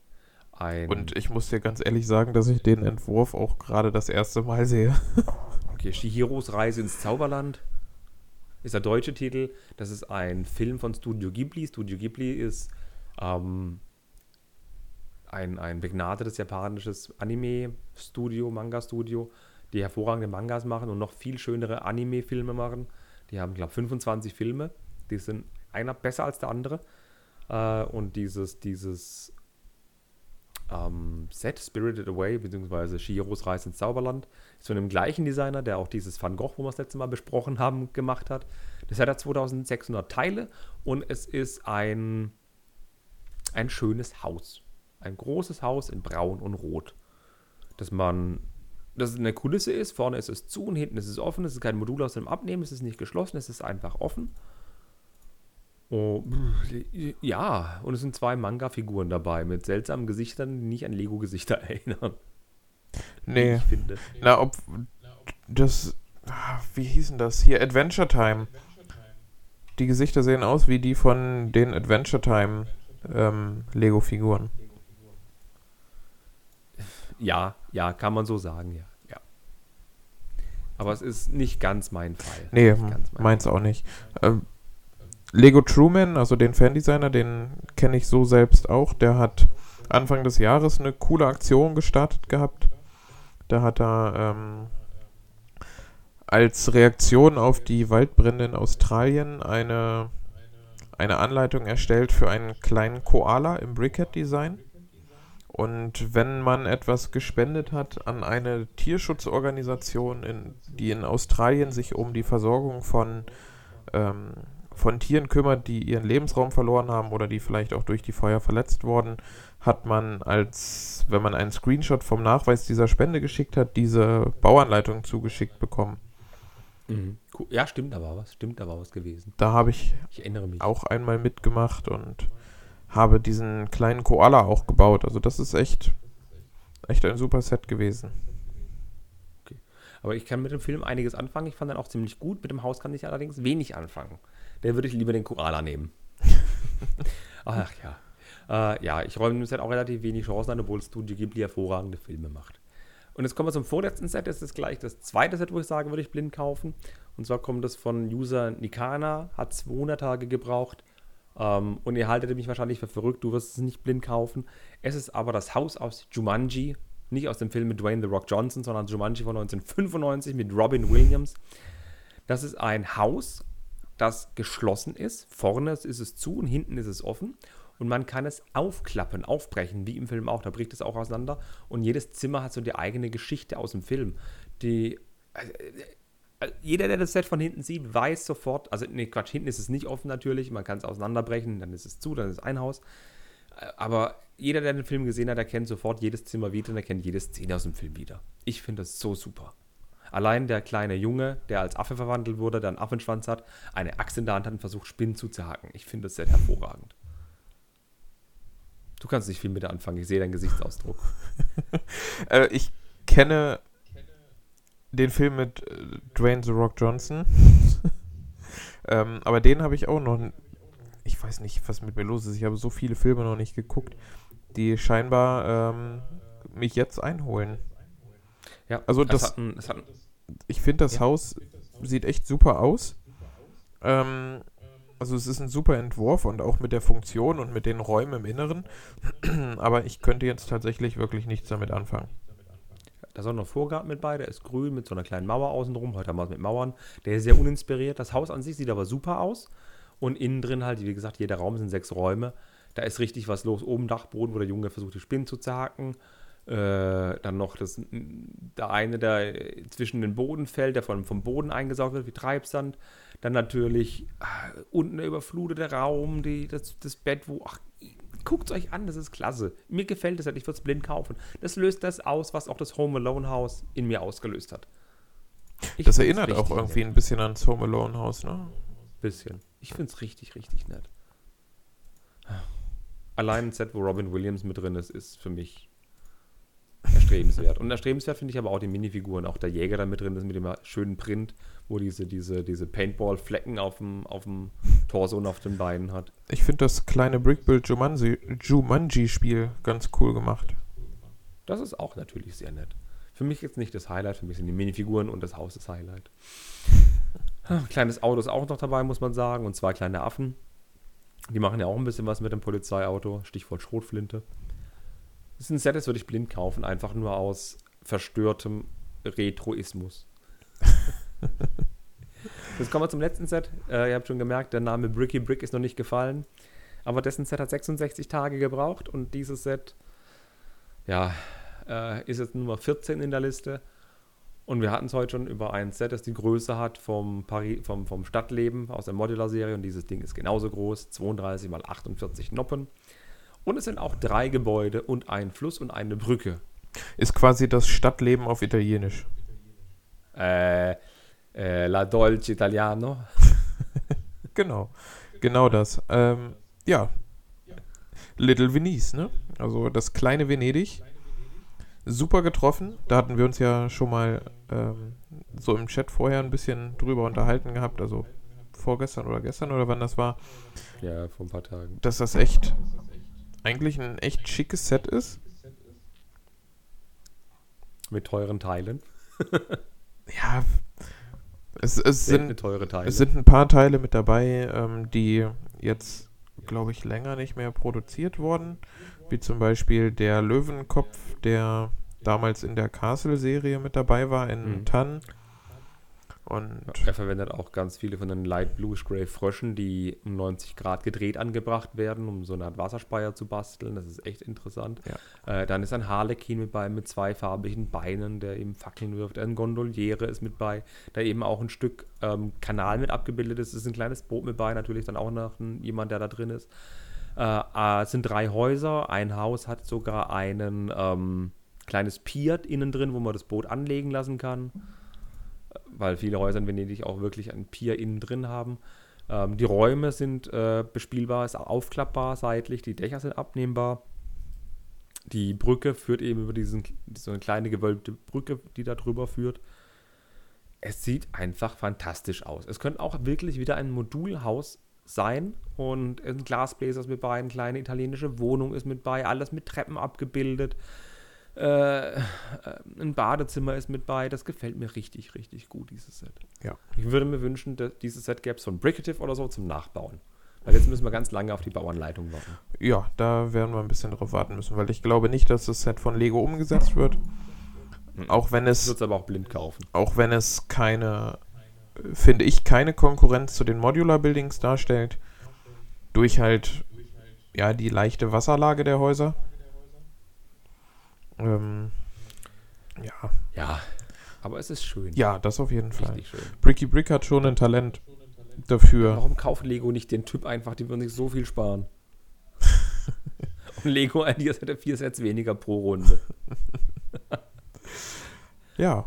Ein, Und ich muss dir ganz ehrlich sagen, dass ich den Entwurf auch gerade das erste Mal sehe. Okay, Shihiros Reise ins Zauberland ist der deutsche Titel. Das ist ein Film von Studio Ghibli. Studio Ghibli ist ähm, ein, ein begnadetes japanisches Anime-Studio, Manga-Studio, die hervorragende Mangas machen und noch viel schönere Anime-Filme machen. Die haben, glaube ich, 25 Filme. Die sind einer besser als der andere. Äh, und dieses, dieses ähm, Set Spirited Away, beziehungsweise Shihiros Reise ins Zauberland, ist von dem gleichen Designer, der auch dieses Van Gogh, wo wir das letzte Mal besprochen haben, gemacht hat. Das hat er 2600 Teile und es ist ein, ein schönes Haus. Ein großes Haus in Braun und Rot. Dass man, dass es eine Kulisse ist, vorne ist es zu und hinten ist es offen. Es ist kein Modul aus dem Abnehmen, es ist nicht geschlossen, es ist einfach offen. Oh, ja, und es sind zwei Manga-Figuren dabei mit seltsamen Gesichtern, die nicht an Lego-Gesichter erinnern. Nee. Ich finde. Na, ob das. ah, Wie hießen das? Hier, Adventure Time. Die Gesichter sehen aus wie die von den Adventure Time ähm, Lego-Figuren. Ja, ja, kann man so sagen, ja. ja. Aber es ist nicht ganz mein Fall. Nee, Nicht ganz mein meins auch nicht. Ähm, Lego Truman, also den Fandesigner, den kenne ich so selbst auch. Der hat Anfang des Jahres eine coole Aktion gestartet gehabt. Da hat er ähm, als Reaktion auf die Waldbrände in Australien eine, eine Anleitung erstellt für einen kleinen Koala im Brickhead-Design. Und wenn man etwas gespendet hat an eine Tierschutzorganisation, in, die in Australien sich um die Versorgung von, ähm, von Tieren kümmert, die ihren Lebensraum verloren haben oder die vielleicht auch durch die Feuer verletzt wurden, hat man als, wenn man einen Screenshot vom Nachweis dieser Spende geschickt hat, diese Bauanleitung zugeschickt bekommen. Mhm. Ja, stimmt, da war was. Stimmt, da war was gewesen. Da habe ich Ich erinnere mich. auch einmal mitgemacht und habe diesen kleinen Koala auch gebaut. Also das ist echt, echt ein super Set gewesen. Aber ich kann mit dem Film einiges anfangen. Ich fand den auch ziemlich gut. Mit dem Haus kann ich allerdings wenig anfangen. Der würde ich lieber den Koala nehmen. Ach ja. Äh, ja, ich räume dem Set auch relativ wenig Chancen an, obwohl Studio Ghibli hervorragende Filme macht. Und jetzt kommen wir zum vorletzten Set. Das ist gleich das zweite Set, wo ich sage, würde ich blind kaufen. Und zwar kommt das von User Nikana, hat 200 Tage gebraucht. Ähm, und ihr haltet mich wahrscheinlich für verrückt, du wirst es nicht blind kaufen. Es ist aber das Haus aus Jumanji, nicht aus dem Film mit Dwayne The Rock Johnson, sondern Jumanji von 1995 mit Robin Williams. Das ist ein Haus, das geschlossen ist. Vorne ist es zu und hinten ist es offen und man kann es aufklappen, aufbrechen, wie im Film auch. Da bricht es auch auseinander und jedes Zimmer hat so die eigene Geschichte aus dem Film. Die, äh, äh, jeder, der das Set von hinten sieht, weiß sofort, also nee, Quatsch, hinten ist es nicht offen natürlich, man kann es auseinanderbrechen, dann ist es zu, dann ist es ein Haus. Äh, aber jeder, der den Film gesehen hat, erkennt sofort jedes Zimmer wieder und erkennt jede Szene aus dem Film wieder. Ich finde das so super. Allein der kleine Junge, der als Affe verwandelt wurde, der einen Affenschwanz hat, eine Axt in der Hand hat und versucht, Spinnen zuzuhaken. Ich finde das Set hervorragend. Du kannst nicht viel mit anfangen, ich sehe deinen Gesichtsausdruck. äh, ich kenne den Film mit äh, Dwayne The Rock Johnson. ähm, aber den habe ich auch noch. Ich weiß nicht, was mit mir los ist. Ich habe so viele Filme noch nicht geguckt, die scheinbar ähm, mich jetzt einholen. Ja, also das. Hat ein, hat ein, ich finde, das ja. Haus sieht echt super aus. Ähm, also es ist ein super Entwurf und auch mit der Funktion und mit den Räumen im Inneren. Aber ich könnte jetzt tatsächlich wirklich nichts damit anfangen. Da ist auch noch Vorgarten mit bei, der ist grün mit so einer kleinen Mauer außenrum. Heute haben wir es mit Mauern. Der ist sehr uninspiriert. Das Haus an sich sieht aber super aus. Und innen drin halt, wie gesagt, jeder Raum sind sechs Räume. Da ist richtig was los. Oben Dachboden, wo der Junge versucht, die Spinnen zu zerhacken. Äh, dann noch das, der eine, der zwischen den Boden fällt, der vom, vom Boden eingesaugt wird wie Treibsand. Dann natürlich äh, unten der überflutete Raum, die, das, das Bett, wo. Ach, guckt es euch an, das ist klasse. Mir gefällt es halt, ich würde es blind kaufen. Das löst das aus, was auch das Home Alone Haus in mir ausgelöst hat. Ich das erinnert auch irgendwie nett. ein bisschen ans Home Alone Haus, ne? Bisschen. Ich finde es richtig, richtig nett. Allein ein Set, wo Robin Williams mit drin ist, ist für mich erstrebenswert. Und erstrebenswert finde ich aber auch die Minifiguren. Auch der Jäger da mit drin ist mit dem schönen Print wo diese, diese, diese Paintball-Flecken auf dem, auf dem Torso und auf den Beinen hat. Ich finde das kleine Brickbuild Jumanji-Spiel ganz cool gemacht. Das ist auch natürlich sehr nett. Für mich jetzt nicht das Highlight, für mich sind die Minifiguren und das Haus das Highlight. Kleines Auto ist auch noch dabei, muss man sagen, und zwei kleine Affen. Die machen ja auch ein bisschen was mit dem Polizeiauto, Stichwort Schrotflinte. Das ist ein Set, das würde ich blind kaufen, einfach nur aus verstörtem Retroismus. Jetzt kommen wir zum letzten Set. Äh, ihr habt schon gemerkt, der Name Bricky Brick ist noch nicht gefallen. Aber dessen Set hat 66 Tage gebraucht und dieses Set, ja, äh, ist jetzt Nummer 14 in der Liste. Und wir hatten es heute schon über ein Set, das die Größe hat vom, Paris, vom, vom Stadtleben aus der Modular-Serie. Und dieses Ding ist genauso groß: 32 mal 48 Noppen. Und es sind auch drei Gebäude und ein Fluss und eine Brücke. Ist quasi das Stadtleben auf Italienisch. Äh, äh, La Dolce Italiano. genau, genau das. Ähm, ja, Little Venice, ne? Also das kleine Venedig. Super getroffen. Da hatten wir uns ja schon mal ähm, so im Chat vorher ein bisschen drüber unterhalten gehabt. Also vorgestern oder gestern oder wann das war. Ja, vor ein paar Tagen. Dass das echt eigentlich ein echt schickes Set ist. Mit teuren Teilen. ja, es, es sind, es sind ein paar Teile mit dabei, ähm, die jetzt, glaube ich, länger nicht mehr produziert wurden. Wie zum Beispiel der Löwenkopf, der damals in der Castle-Serie mit dabei war, in mhm. Tann. Und er verwendet auch ganz viele von den Light Bluish Gray Fröschen, die um 90 Grad gedreht angebracht werden, um so eine Art Wasserspeier zu basteln. Das ist echt interessant. Ja. Äh, dann ist ein Harlequin mit bei, mit zwei farbigen Beinen, der eben Fackeln wirft. Ein Gondoliere ist mit bei, da eben auch ein Stück ähm, Kanal mit abgebildet ist. Es ist ein kleines Boot mit bei, natürlich dann auch noch ein, jemand, der da drin ist. Äh, äh, es sind drei Häuser. Ein Haus hat sogar ein ähm, kleines Pier innen drin, wo man das Boot anlegen lassen kann weil viele Häuser in Venedig auch wirklich ein Pier innen drin haben. Ähm, die Räume sind äh, bespielbar, ist aufklappbar seitlich, die Dächer sind abnehmbar. Die Brücke führt eben über diesen, so eine kleine gewölbte Brücke, die da drüber führt. es sieht einfach fantastisch aus. Es könnte auch wirklich wieder ein Modulhaus sein und ein Glasbläser ist mit bei, eine kleine italienische Wohnung ist mit bei, alles mit Treppen abgebildet. Äh, ein Badezimmer ist mit bei. Das gefällt mir richtig, richtig gut, dieses Set. Ja. Ich würde mir wünschen, dass dieses Set gäbe es von Bricative oder so zum Nachbauen. Weil jetzt müssen wir ganz lange auf die Bauanleitung warten. Ja, da werden wir ein bisschen drauf warten müssen, weil ich glaube nicht, dass das Set von Lego umgesetzt wird. Auch wenn es, es aber auch blind kaufen. auch wenn es keine, äh, finde ich, keine Konkurrenz zu den Modular Buildings darstellt. Durch halt, ja, die leichte Wasserlage der Häuser. Ähm, ja, Ja, aber es ist schön. ja, das auf jeden Fall. Bricky Brick hat schon ein Talent dafür. Warum kauft Lego nicht den Typ einfach, die würden sich so viel sparen? Und Lego Ideas hätte vier Sets weniger pro Runde. Ja,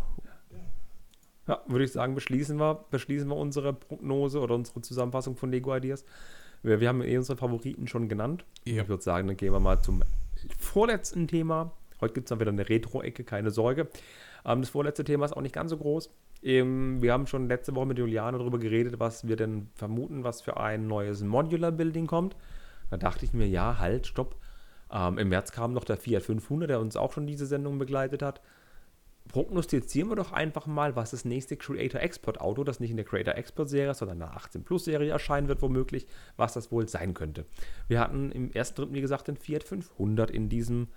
Ja, würde ich sagen, beschließen wir, beschließen wir unsere Prognose oder unsere Zusammenfassung von Lego Ideas. Wir, wir haben eh unsere Favoriten schon genannt. Ja. Ich würde sagen, dann gehen wir mal zum vorletzten Thema. Heute gibt es dann wieder eine Retro-Ecke, keine Sorge. Ähm, das vorletzte Thema ist auch nicht ganz so groß. Ähm, wir haben schon letzte Woche mit Juliane darüber geredet, was wir denn vermuten, was für ein neues Modular-Building kommt. Da dachte ich mir, ja, halt, stopp. Ähm, Im März kam noch der Fiat 500, der uns auch schon diese Sendung begleitet hat prognostizieren wir doch einfach mal, was das nächste Creator Export Auto, das nicht in der Creator Export Serie, sondern in der 18 Plus Serie erscheinen wird, womöglich, was das wohl sein könnte. Wir hatten im ersten dritten, wie gesagt, den Fiat 500 in diesem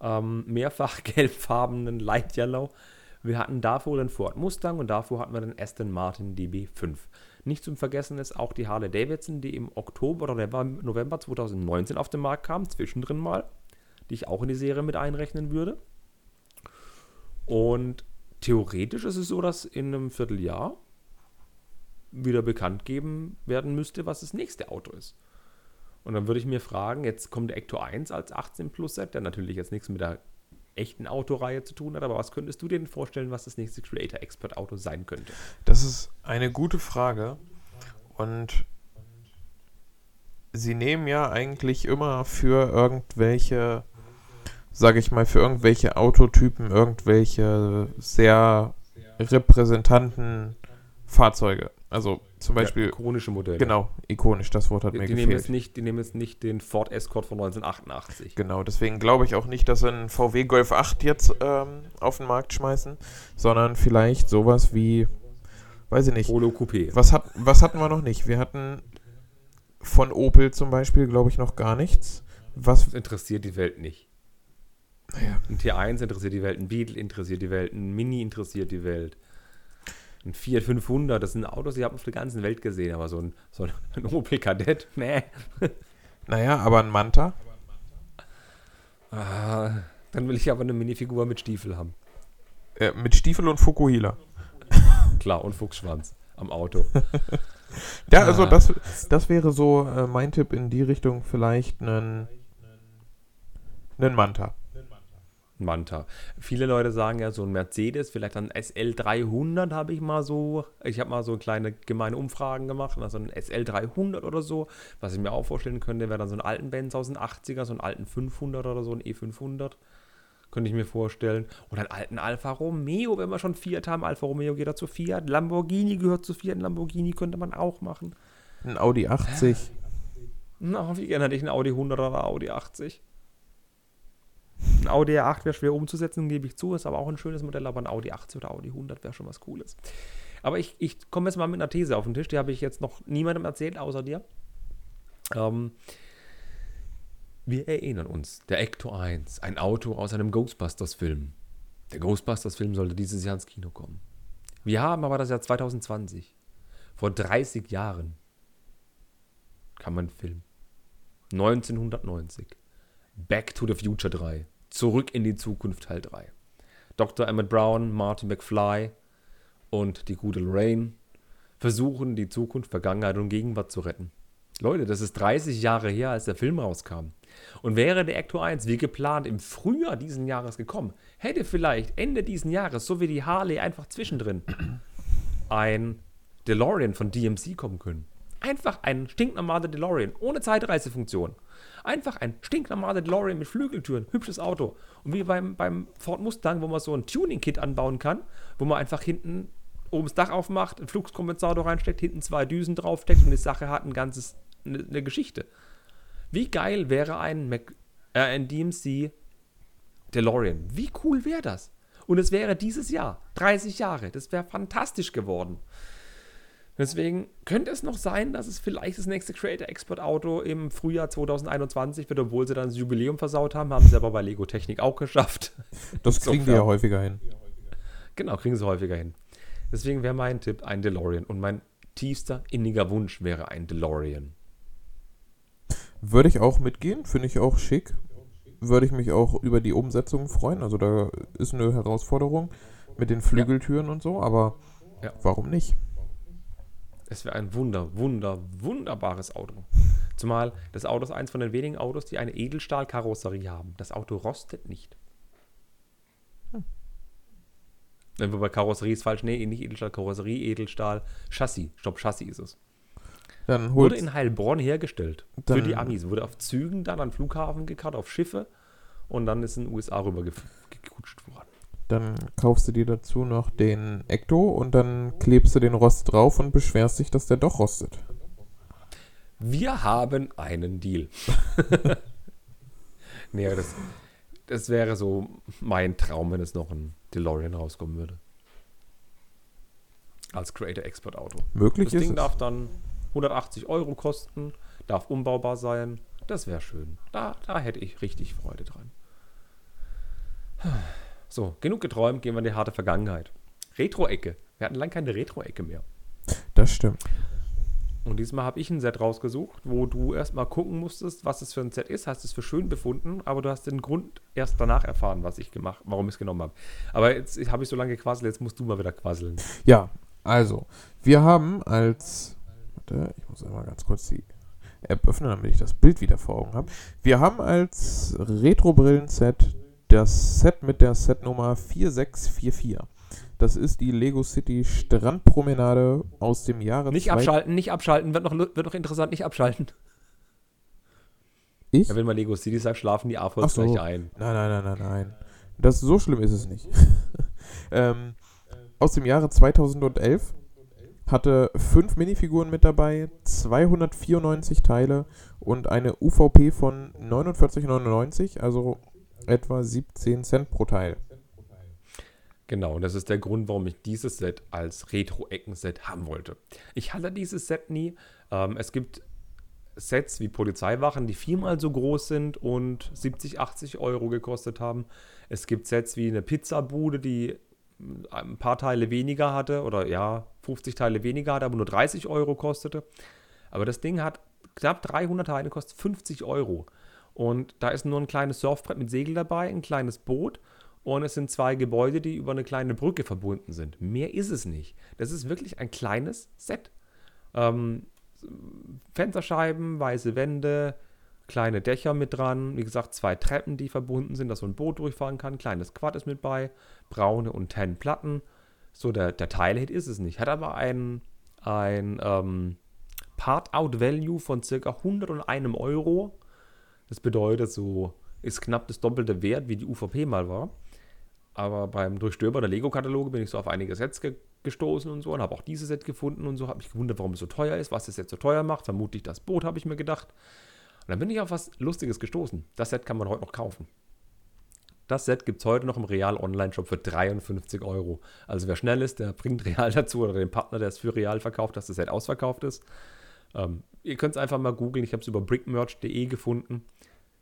ähm, mehrfach gelbfarbenen Light Yellow. Wir hatten davor den Ford Mustang und davor hatten wir den Aston Martin DB5. Nicht zum Vergessen ist auch die Harley Davidson, die im Oktober oder November- November 2019 auf den Markt kam, zwischendrin mal, die ich auch in die Serie mit einrechnen würde. Und theoretisch ist es so, dass in einem Vierteljahr wieder bekannt geben werden müsste, was das nächste Auto ist. Und dann würde ich mir fragen, jetzt kommt der Ecto 1 als 18 Plus Set, der natürlich jetzt nichts mit der echten Autoreihe zu tun hat, aber was könntest du dir denn vorstellen, was das nächste Creator Expert Auto sein könnte? Das ist eine gute Frage. Und sie nehmen ja eigentlich immer für irgendwelche, sage ich mal, für irgendwelche Autotypen, irgendwelche sehr repräsentanten Fahrzeuge. Also zum Beispiel, ja, ikonische Modelle. genau, ikonisch, das Wort hat Die, mir die, nehmen gefehlt. jetzt nicht, die nehmen jetzt nicht den Ford Escort von 1988. Genau, deswegen glaube ich auch nicht, dass sie einen VW Golf 8 jetzt ähm, auf den Markt schmeißen, sondern vielleicht sowas wie, weiß ich nicht, Polo Coupé. Was, hat, was hatten wir noch nicht? Wir hatten von Opel zum Beispiel, glaube ich, noch gar nichts. Was, Das interessiert die Welt nicht. Naja, Ein T1 interessiert die Welt, ein Beetle interessiert die Welt, ein Mini interessiert die Welt. Ein Fiat 500, das sind Autos, die habe ich auf der ganzen Welt gesehen, aber so ein, so ein, Opel Kadett, nee. naja, aber ein Manta? Ah, dann will ich aber eine Minifigur mit Stiefel haben. Äh, mit Stiefel und Fukuhila. Klar, und Fuchsschwanz am Auto. Ja, also Ah. das, das wäre so äh, mein Tipp in die Richtung, vielleicht einen, einen Manta. Manta. Viele Leute sagen ja so ein Mercedes, vielleicht ein SL300 habe ich mal so, ich habe mal so kleine gemeine Umfragen gemacht, also ein SL300 oder so, was ich mir auch vorstellen könnte, wäre dann so ein alten Benz aus den 80er, so einen alten 500 oder so, ein E500, könnte ich mir vorstellen. Oder einen alten Alfa Romeo, wenn wir schon Fiat haben, Alfa Romeo geht dazu Fiat, Lamborghini gehört zu Fiat, ein Lamborghini könnte man auch machen. Ein Audi 80. Na, wie gerne hätte ich einen Audi 100 oder Audi 80. Ein Audi R8 wäre schwer umzusetzen, gebe ich zu, ist aber auch ein schönes Modell, aber ein Audi 80 oder Audi 100 wäre schon was Cooles. Aber ich, ich komme jetzt mal mit einer These auf den Tisch, die habe ich jetzt noch niemandem erzählt, außer dir. Ähm, wir erinnern uns, der Ecto 1, ein Auto aus einem Ghostbusters-Film. Der Ghostbusters-Film sollte dieses Jahr ins Kino kommen. Wir haben aber das Jahr 2020. Vor 30 Jahren kam ein Film. 1990. Back to the Future 3. Zurück in die Zukunft Teil 3. Dr. Emmett Brown, Marty McFly und die gute Lorraine versuchen, die Zukunft, Vergangenheit und Gegenwart zu retten. Leute, das ist 30 Jahre her, als der Film rauskam. Und wäre der Ecto 1 wie geplant im Frühjahr diesen Jahres gekommen, hätte vielleicht Ende diesen Jahres, so wie die Harley einfach zwischendrin, ein DeLorean von DMC kommen können. Einfach ein stinknormaler DeLorean, ohne Zeitreisefunktion. Einfach ein stinknormaler DeLorean mit Flügeltüren, hübsches Auto. Und wie beim, beim Ford Mustang, wo man so ein Tuning-Kit anbauen kann, wo man einfach hinten oben das Dach aufmacht, einen Fluxkompensator reinsteckt, hinten zwei Düsen draufsteckt und die Sache hat ein ganzes, eine, eine Geschichte. Wie geil wäre ein, Mac, äh, ein DMC DeLorean? Wie cool wäre das? Und es wäre dieses Jahr, 30 Jahre, das wäre fantastisch geworden. Deswegen könnte es noch sein, dass es vielleicht das nächste Creator Export Auto im Frühjahr 2021 wird, obwohl sie dann das Jubiläum versaut haben. Haben sie aber bei Lego Technik auch geschafft. Das kriegen wir ja häufiger hin. Genau, kriegen sie häufiger hin. Deswegen wäre mein Tipp ein DeLorean. Und mein tiefster inniger Wunsch wäre ein DeLorean. Würde ich auch mitgehen, finde ich auch schick. Würde ich mich auch über die Umsetzung freuen. Also da ist eine Herausforderung mit den Flügeltüren ja. und so, aber ja. warum nicht? Es wäre ein wunder, wunder, wunderbares Auto. Zumal das Auto ist eins von den wenigen Autos, die eine Edelstahlkarosserie haben. Das Auto rostet nicht. Hm. Wobei Karosserie ist falsch. Nee, nicht Edelstahl, Karosserie, Edelstahl, Chassis. Stopp, Chassis ist es. Dann wurde in Heilbronn hergestellt. Für die Amis. Wurde auf Zügen dann an Flughafen gekarrt, auf Schiffe. Und dann ist in den USA rüber gekutscht worden. Dann kaufst du dir dazu noch den Ecto und dann klebst du den Rost drauf und beschwerst dich, dass der doch rostet. Wir haben einen Deal. nee, das, das wäre so mein Traum, wenn es noch ein DeLorean rauskommen würde. Als Creator Export Auto. Möglich das Ding ist darf dann 180 Euro kosten, darf umbaubar sein. Das wäre schön. Da, da hätte ich richtig Freude dran. So, genug geträumt, gehen wir in die harte Vergangenheit. Retro-Ecke. Wir hatten lange keine Retro-Ecke mehr. Das stimmt. Und diesmal habe ich ein Set rausgesucht, wo du erstmal gucken musstest, was es für ein Set ist, hast es für schön befunden, aber du hast den Grund erst danach erfahren, was ich gemacht, warum ich es genommen habe. Aber jetzt habe ich so lange gequasselt, jetzt musst du mal wieder quasseln. Ja, also, wir haben als warte, ich muss einmal ganz kurz die App öffnen, damit ich das Bild wieder vor Augen habe. Wir haben als Retro-Brillen-Set das Set mit der Setnummer 4644. Das ist die Lego City Strandpromenade aus dem Jahre Nicht abschalten, nicht abschalten, wird noch, wird noch interessant, nicht abschalten. Ich? Ja, wenn man Lego City sagt, schlafen die AFOs so. gleich ein. Nein, nein, nein, nein, nein. Das, so schlimm ist es nicht. ähm, aus dem Jahre 2011 hatte fünf Minifiguren mit dabei, 294 Teile und eine UVP von 49,99, also etwa 17 Cent pro Teil. Genau, und das ist der Grund, warum ich dieses Set als Retro-Ecken-Set haben wollte. Ich hatte dieses Set nie. Ähm, es gibt Sets wie Polizeiwachen, die viermal so groß sind und 70, 80 Euro gekostet haben. Es gibt Sets wie eine Pizzabude, die ein paar Teile weniger hatte oder ja, 50 Teile weniger hatte, aber nur 30 Euro kostete. Aber das Ding hat knapp 300 Teile, kostet 50 Euro. Und da ist nur ein kleines Surfbrett mit Segel dabei, ein kleines Boot und es sind zwei Gebäude, die über eine kleine Brücke verbunden sind. Mehr ist es nicht. Das ist wirklich ein kleines Set. Ähm, Fensterscheiben, weiße Wände, kleine Dächer mit dran. Wie gesagt, zwei Treppen, die verbunden sind, dass so ein Boot durchfahren kann. Kleines Quad ist mit bei. Braune und tan Platten. So, der, der Teilhit ist es nicht. Hat aber ein, ein ähm, Part-Out-Value von circa 101 Euro das bedeutet, so ist knapp das doppelte Wert, wie die UVP mal war. Aber beim Durchstöbern der Lego-Kataloge bin ich so auf einige Sets ge gestoßen und so und habe auch dieses Set gefunden und so. Habe mich gewundert, warum es so teuer ist, was das Set so teuer macht. Vermutlich das Boot, habe ich mir gedacht. Und dann bin ich auf was Lustiges gestoßen. Das Set kann man heute noch kaufen. Das Set gibt es heute noch im Real Online-Shop für 53 Euro. Also wer schnell ist, der bringt Real dazu oder den Partner, der es für Real verkauft, dass das Set ausverkauft ist. Ähm, ihr könnt es einfach mal googeln. Ich habe es über brickmerch.de gefunden.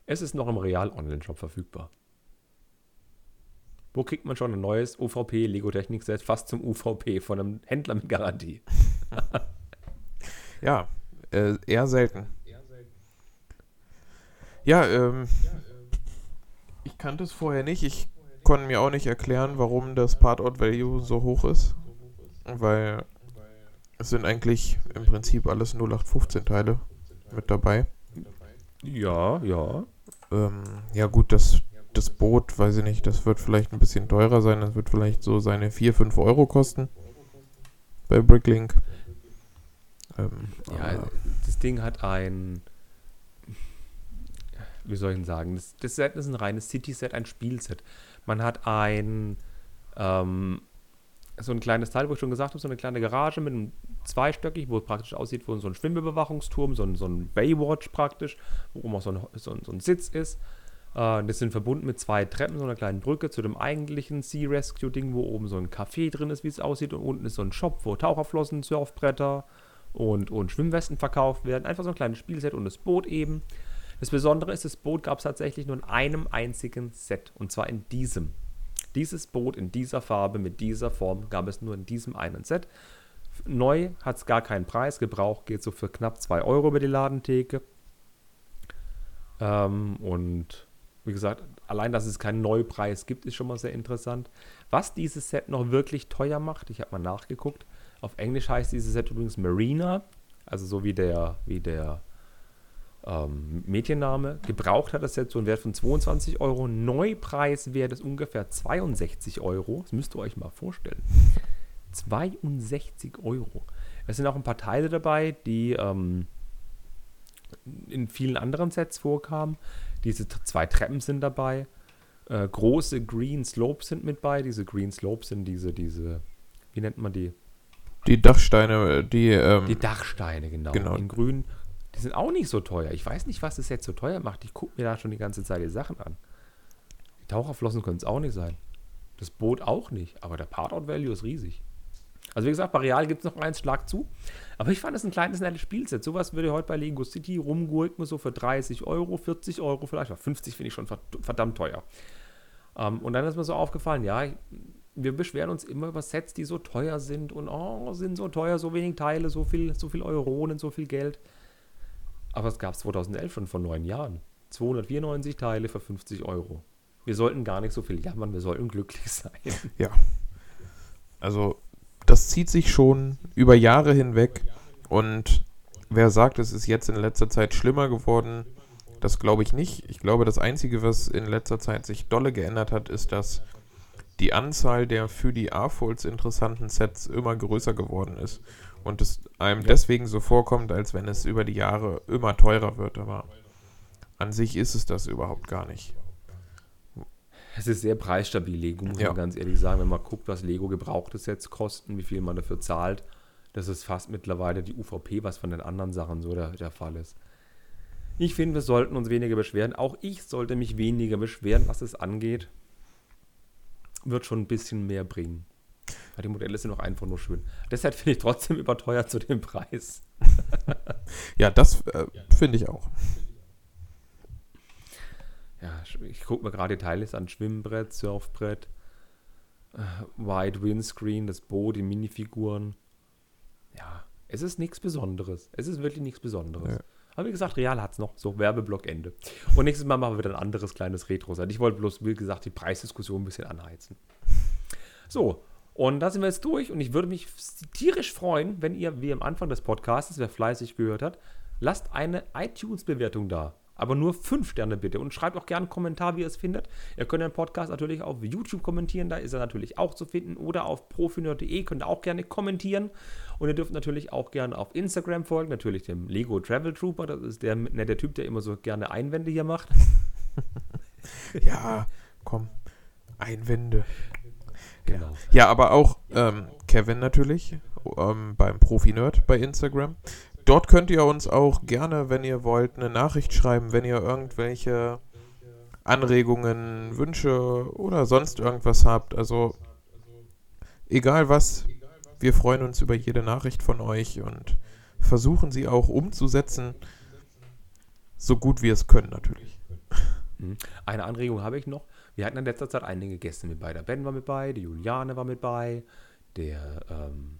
Es ist noch im Real Online-Shop verfügbar. Wo kriegt man schon ein neues UVP Lego Technik Set fast zum UVP von einem Händler mit Garantie? ja, äh, eher selten. Ja, ähm, ich kannte es vorher nicht. Ich konnte mir auch nicht erklären, warum das Part-Out-Value so hoch ist. Weil es sind eigentlich im Prinzip alles 0815 Teile mit dabei. Ja, ja. Ähm, ja gut, das, das Boot, weiß ich nicht, das wird vielleicht ein bisschen teurer sein. Das wird vielleicht so seine 4, 5 Euro kosten. Bei Bricklink. Ähm, ja, das Ding hat ein wie soll ich denn sagen, das, das Set ist ein reines City-Set, ein Spielset. Man hat ein ähm, so ein kleines Teil, wo ich schon gesagt habe, so eine kleine Garage mit einem zweistöckig, wo es praktisch aussieht, wo so ein Schwimmüberwachungsturm, so ein, so ein Baywatch praktisch, wo oben auch so ein, so ein, so ein Sitz ist. Äh, das sind verbunden mit zwei Treppen, so einer kleinen Brücke zu dem eigentlichen Sea Rescue Ding, wo oben so ein Café drin ist, wie es aussieht. Und unten ist so ein Shop, wo Taucherflossen, Surfbretter und, und Schwimmwesten verkauft werden. Einfach so ein kleines Spielset und das Boot eben. Das Besondere ist, das Boot gab es tatsächlich nur in einem einzigen Set. Und zwar in diesem. Dieses Boot in dieser Farbe mit dieser Form gab es nur in diesem einen Set. Neu hat es gar keinen Preis. Gebraucht geht so für knapp 2 Euro über die Ladentheke. Ähm, und wie gesagt, allein, dass es keinen Neupreis gibt, ist schon mal sehr interessant. Was dieses Set noch wirklich teuer macht, ich habe mal nachgeguckt. Auf Englisch heißt dieses Set übrigens Marina, also so wie der, wie der ähm, Mädchenname. Gebraucht hat das Set so einen Wert von 22 Euro. Neupreis wäre das ungefähr 62 Euro. Das müsst ihr euch mal vorstellen. 62 Euro. Es sind auch ein paar Teile dabei, die ähm, in vielen anderen Sets vorkamen. Diese zwei Treppen sind dabei. Äh, große Green Slopes sind mit bei. Diese Green Slopes sind diese, diese, wie nennt man die? Die Dachsteine, die. Ähm, die Dachsteine, genau. genau. In grün die sind auch nicht so teuer. Ich weiß nicht, was das jetzt so teuer macht. Ich gucke mir da schon die ganze Zeit die Sachen an. Die Taucherflossen können es auch nicht sein. Das Boot auch nicht. Aber der Part-Out-Value ist riesig. Also wie gesagt, bei Real gibt es noch eins, Schlag zu. Aber ich fand es ein kleines, nettes Spielset. Sowas würde heute bei Lego City rumgurken, so für 30 Euro, 40 Euro vielleicht. 50 finde ich schon verdammt teuer. Um, ähm, und dann ist mir so aufgefallen, ja, wir beschweren uns immer über Sets, die so teuer sind und oh, sind so teuer, so wenig Teile, so viel, so viel Euronen, so viel Geld. Aber es gab es 2011 schon vor neun Jahren. 294 Teile für 50 Euro. Wir sollten gar nicht so viel jammern, wir sollten glücklich sein. Ja. Also, das zieht sich schon über Jahre hinweg. Und wer sagt, es ist jetzt in letzter Zeit schlimmer geworden, das glaube ich nicht. Ich glaube, das Einzige, was in letzter Zeit sich dolle geändert hat, ist, dass die Anzahl der für die A-Folds interessanten Sets immer größer geworden ist und es einem ja. deswegen so vorkommt, als wenn es über die Jahre immer teurer wird. Aber an sich ist es das überhaupt gar nicht. Es ist sehr preisstabil, Lego, muss ja. man ganz ehrlich sagen. Wenn man guckt, was Lego gebrauchte Sets kosten, wie viel man dafür zahlt, das ist fast mittlerweile die UVP, was von den anderen Sachen so der, der Fall ist. Ich finde, wir sollten uns weniger beschweren. Auch ich sollte mich weniger beschweren, was es angeht. Wird schon ein bisschen mehr bringen. Weil die Modelle sind auch einfach nur schön. Deshalb finde ich trotzdem überteuert zu dem Preis. ja, das äh, finde ich auch. Ja, ich gucke mir gerade die Teile an: Schwimmbrett, Surfbrett, äh, Wide Windscreen, das Boot, die Minifiguren. Ja, es ist nichts Besonderes. Es ist wirklich nichts Besonderes. Ja. Aber wie gesagt, Real hat es noch. So, Werbeblock Ende. Und nächstes Mal machen wir wieder ein anderes kleines Retro sein. Ich wollte bloß, wie gesagt, die Preisdiskussion ein bisschen anheizen. So, und da sind wir jetzt durch und ich würde mich tierisch freuen, wenn ihr, wie am Anfang des Podcasts, wer fleißig gehört hat, lasst eine iTunes-Bewertung da. Aber nur fünf Sterne bitte und schreibt auch gerne einen Kommentar, wie ihr es findet. Ihr könnt den Podcast natürlich auf YouTube kommentieren, da ist er natürlich auch zu finden. Oder auf profinerd.de könnt ihr auch gerne kommentieren. Und ihr dürft natürlich auch gerne auf Instagram folgen, natürlich dem Lego Travel Trooper. Das ist der nette Typ, der immer so gerne Einwände hier macht. ja, komm, Einwände. Genau. Ja, aber auch ähm, Kevin natürlich ähm, beim Profi-Nerd bei Instagram. Dort könnt ihr uns auch gerne, wenn ihr wollt, eine Nachricht schreiben, wenn ihr irgendwelche Anregungen, Wünsche oder sonst irgendwas habt. Also egal was, wir freuen uns über jede Nachricht von euch und versuchen sie auch umzusetzen, so gut wir es können natürlich. Mhm. Eine Anregung habe ich noch. Wir hatten in letzter Zeit einige Gäste mit bei. Der Ben war mit bei, die Juliane war mit bei, der, ähm,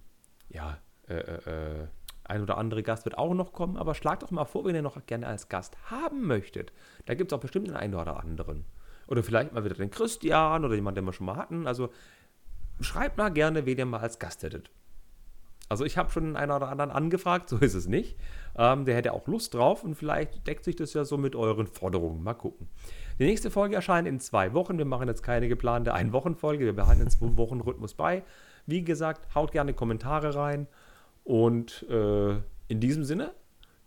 ja, äh, äh, äh, ein oder andere Gast wird auch noch kommen, aber schlagt doch mal vor, wenn ihr noch gerne als Gast haben möchtet. Da gibt es auch bestimmt den einen oder anderen. Oder vielleicht mal wieder den Christian oder jemand, den wir schon mal hatten. Also schreibt mal gerne, wen ihr mal als Gast hättet. Also ich habe schon einen oder anderen angefragt, so ist es nicht. Ähm, der hätte auch Lust drauf und vielleicht deckt sich das ja so mit euren Forderungen. Mal gucken. Die nächste Folge erscheint in zwei Wochen. Wir machen jetzt keine geplante Ein-Wochen-Folge. Wir behalten den Zwei-Wochen-Rhythmus bei. Wie gesagt, haut gerne Kommentare rein. Und äh, in diesem Sinne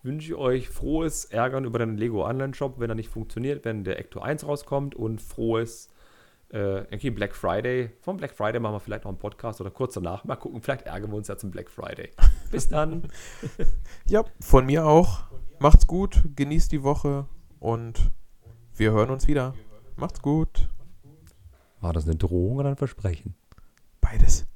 wünsche ich euch frohes Ärgern über den Lego Online-Shop, wenn er nicht funktioniert, wenn der Ecto 1 rauskommt und frohes äh, irgendwie Black Friday. Vom Black Friday machen wir vielleicht noch einen Podcast oder kurz danach. Mal gucken, vielleicht ärgern wir uns ja zum Black Friday. Bis dann. Ja, von mir auch. Macht's gut, genießt die Woche und wir hören uns wieder. Macht's gut. War das eine Drohung oder ein Versprechen? Beides.